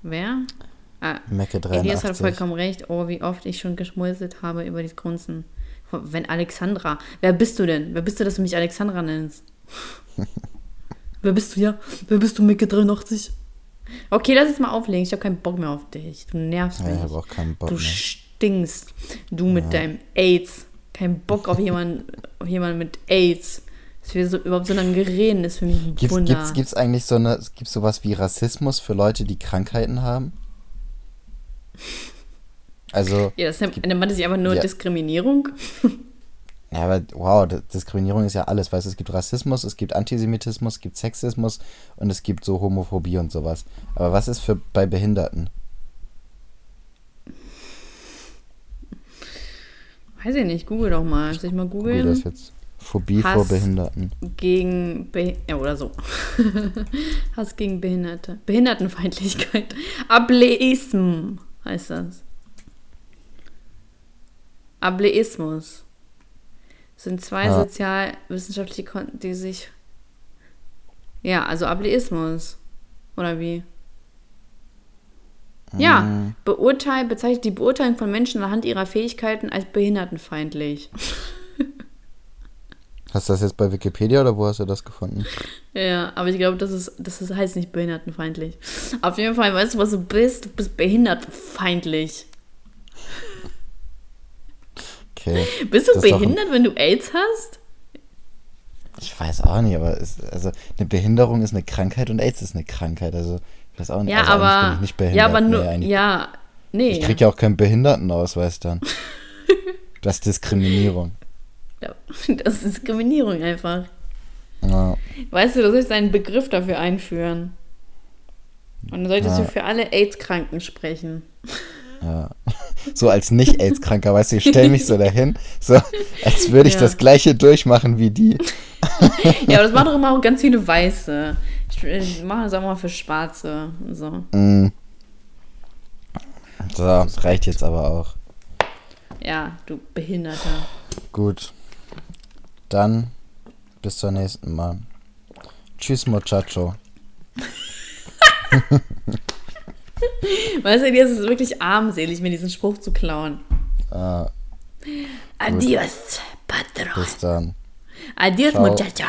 Wer? Ah, Mecke Elias hat 83. vollkommen recht. Oh, wie oft ich schon geschmunzelt habe über das Grunzen. Wenn Alexandra. Wer bist du denn? Wer bist du, dass du mich Alexandra nennst? Wer bist du ja? Wer bist du, Micke 83? Okay, lass jetzt mal auflegen. Ich habe keinen Bock mehr auf dich. Du nervst Ja, mich. ich habe auch keinen Bock du mehr. stinkst. Du mit deinem AIDS. Kein Bock auf jemanden, auf jemanden mit AIDS. Dass wir so, überhaupt so lange reden, ist für mich ein Gibt's, Wunder. gibt's, gibt's eigentlich so eine, gibt's sowas wie Rassismus für Leute, die Krankheiten haben? Also, ja, das nennt, man das nicht einfach nur Ja. Diskriminierung? ja, aber wow, Diskriminierung ist ja alles, weißt du, es gibt Rassismus, es gibt Antisemitismus, es gibt Sexismus und es gibt so Homophobie und sowas. Aber was ist für bei Behinderten? Weiß ich nicht, google doch mal. Soll ich mal Google googeln? das jetzt. Phobie Hass. vor Behinderten. Gegen Be ja, oder so. Hass gegen Behinderte. Behindertenfeindlichkeit. Ableism heißt das. Ableismus. Das sind zwei Ja. sozialwissenschaftliche Kon die sich. Ja, also Ableismus. Oder wie? Ja, Mm, beurteilt, bezeichnet die Beurteilung von Menschen anhand ihrer Fähigkeiten als behindertenfeindlich. Hast du das jetzt bei Wikipedia oder wo hast du das gefunden? Ja, aber ich glaube, das, ist, das ist, heißt nicht behindertenfeindlich. Auf jeden Fall, weißt du, was du bist? Du bist behindertenfeindlich. Okay. Bist du Das doch ein- behindert, wenn du AIDS hast? Ich weiß auch nicht, aber es, also eine Behinderung ist eine Krankheit und AIDS ist eine Krankheit. Also ich weiß auch nicht. Ja, also bin aber. ich nicht behindert. ja, aber nee, nur. eigentlich- ja, nee. Ich krieg ja auch keinen Behindertenausweis dann. Das ist Diskriminierung. Das ist Diskriminierung einfach. Ja, Weißt du, du sollst einen Begriff dafür einführen. Und dann solltest Ja. du für alle AIDS-Kranken sprechen. Ja. So als Nicht-Aids-Kranker, weißt du, ich stelle mich so dahin, so als würde ich Ja. das gleiche durchmachen wie die. Ja, aber das machen doch immer auch ganz viele Weiße. Ich, ich mache das auch mal für Schwarze und so. Mm. So, reicht jetzt aber auch. Ja, du Behinderter. Gut. Dann bis zur nächsten Mal. Tschüss, Muchacho. Weißt du, dir ist es wirklich armselig, mir diesen Spruch zu klauen. Äh, Adios, Patron. bis dann. Adios, Ciao. Muchacho.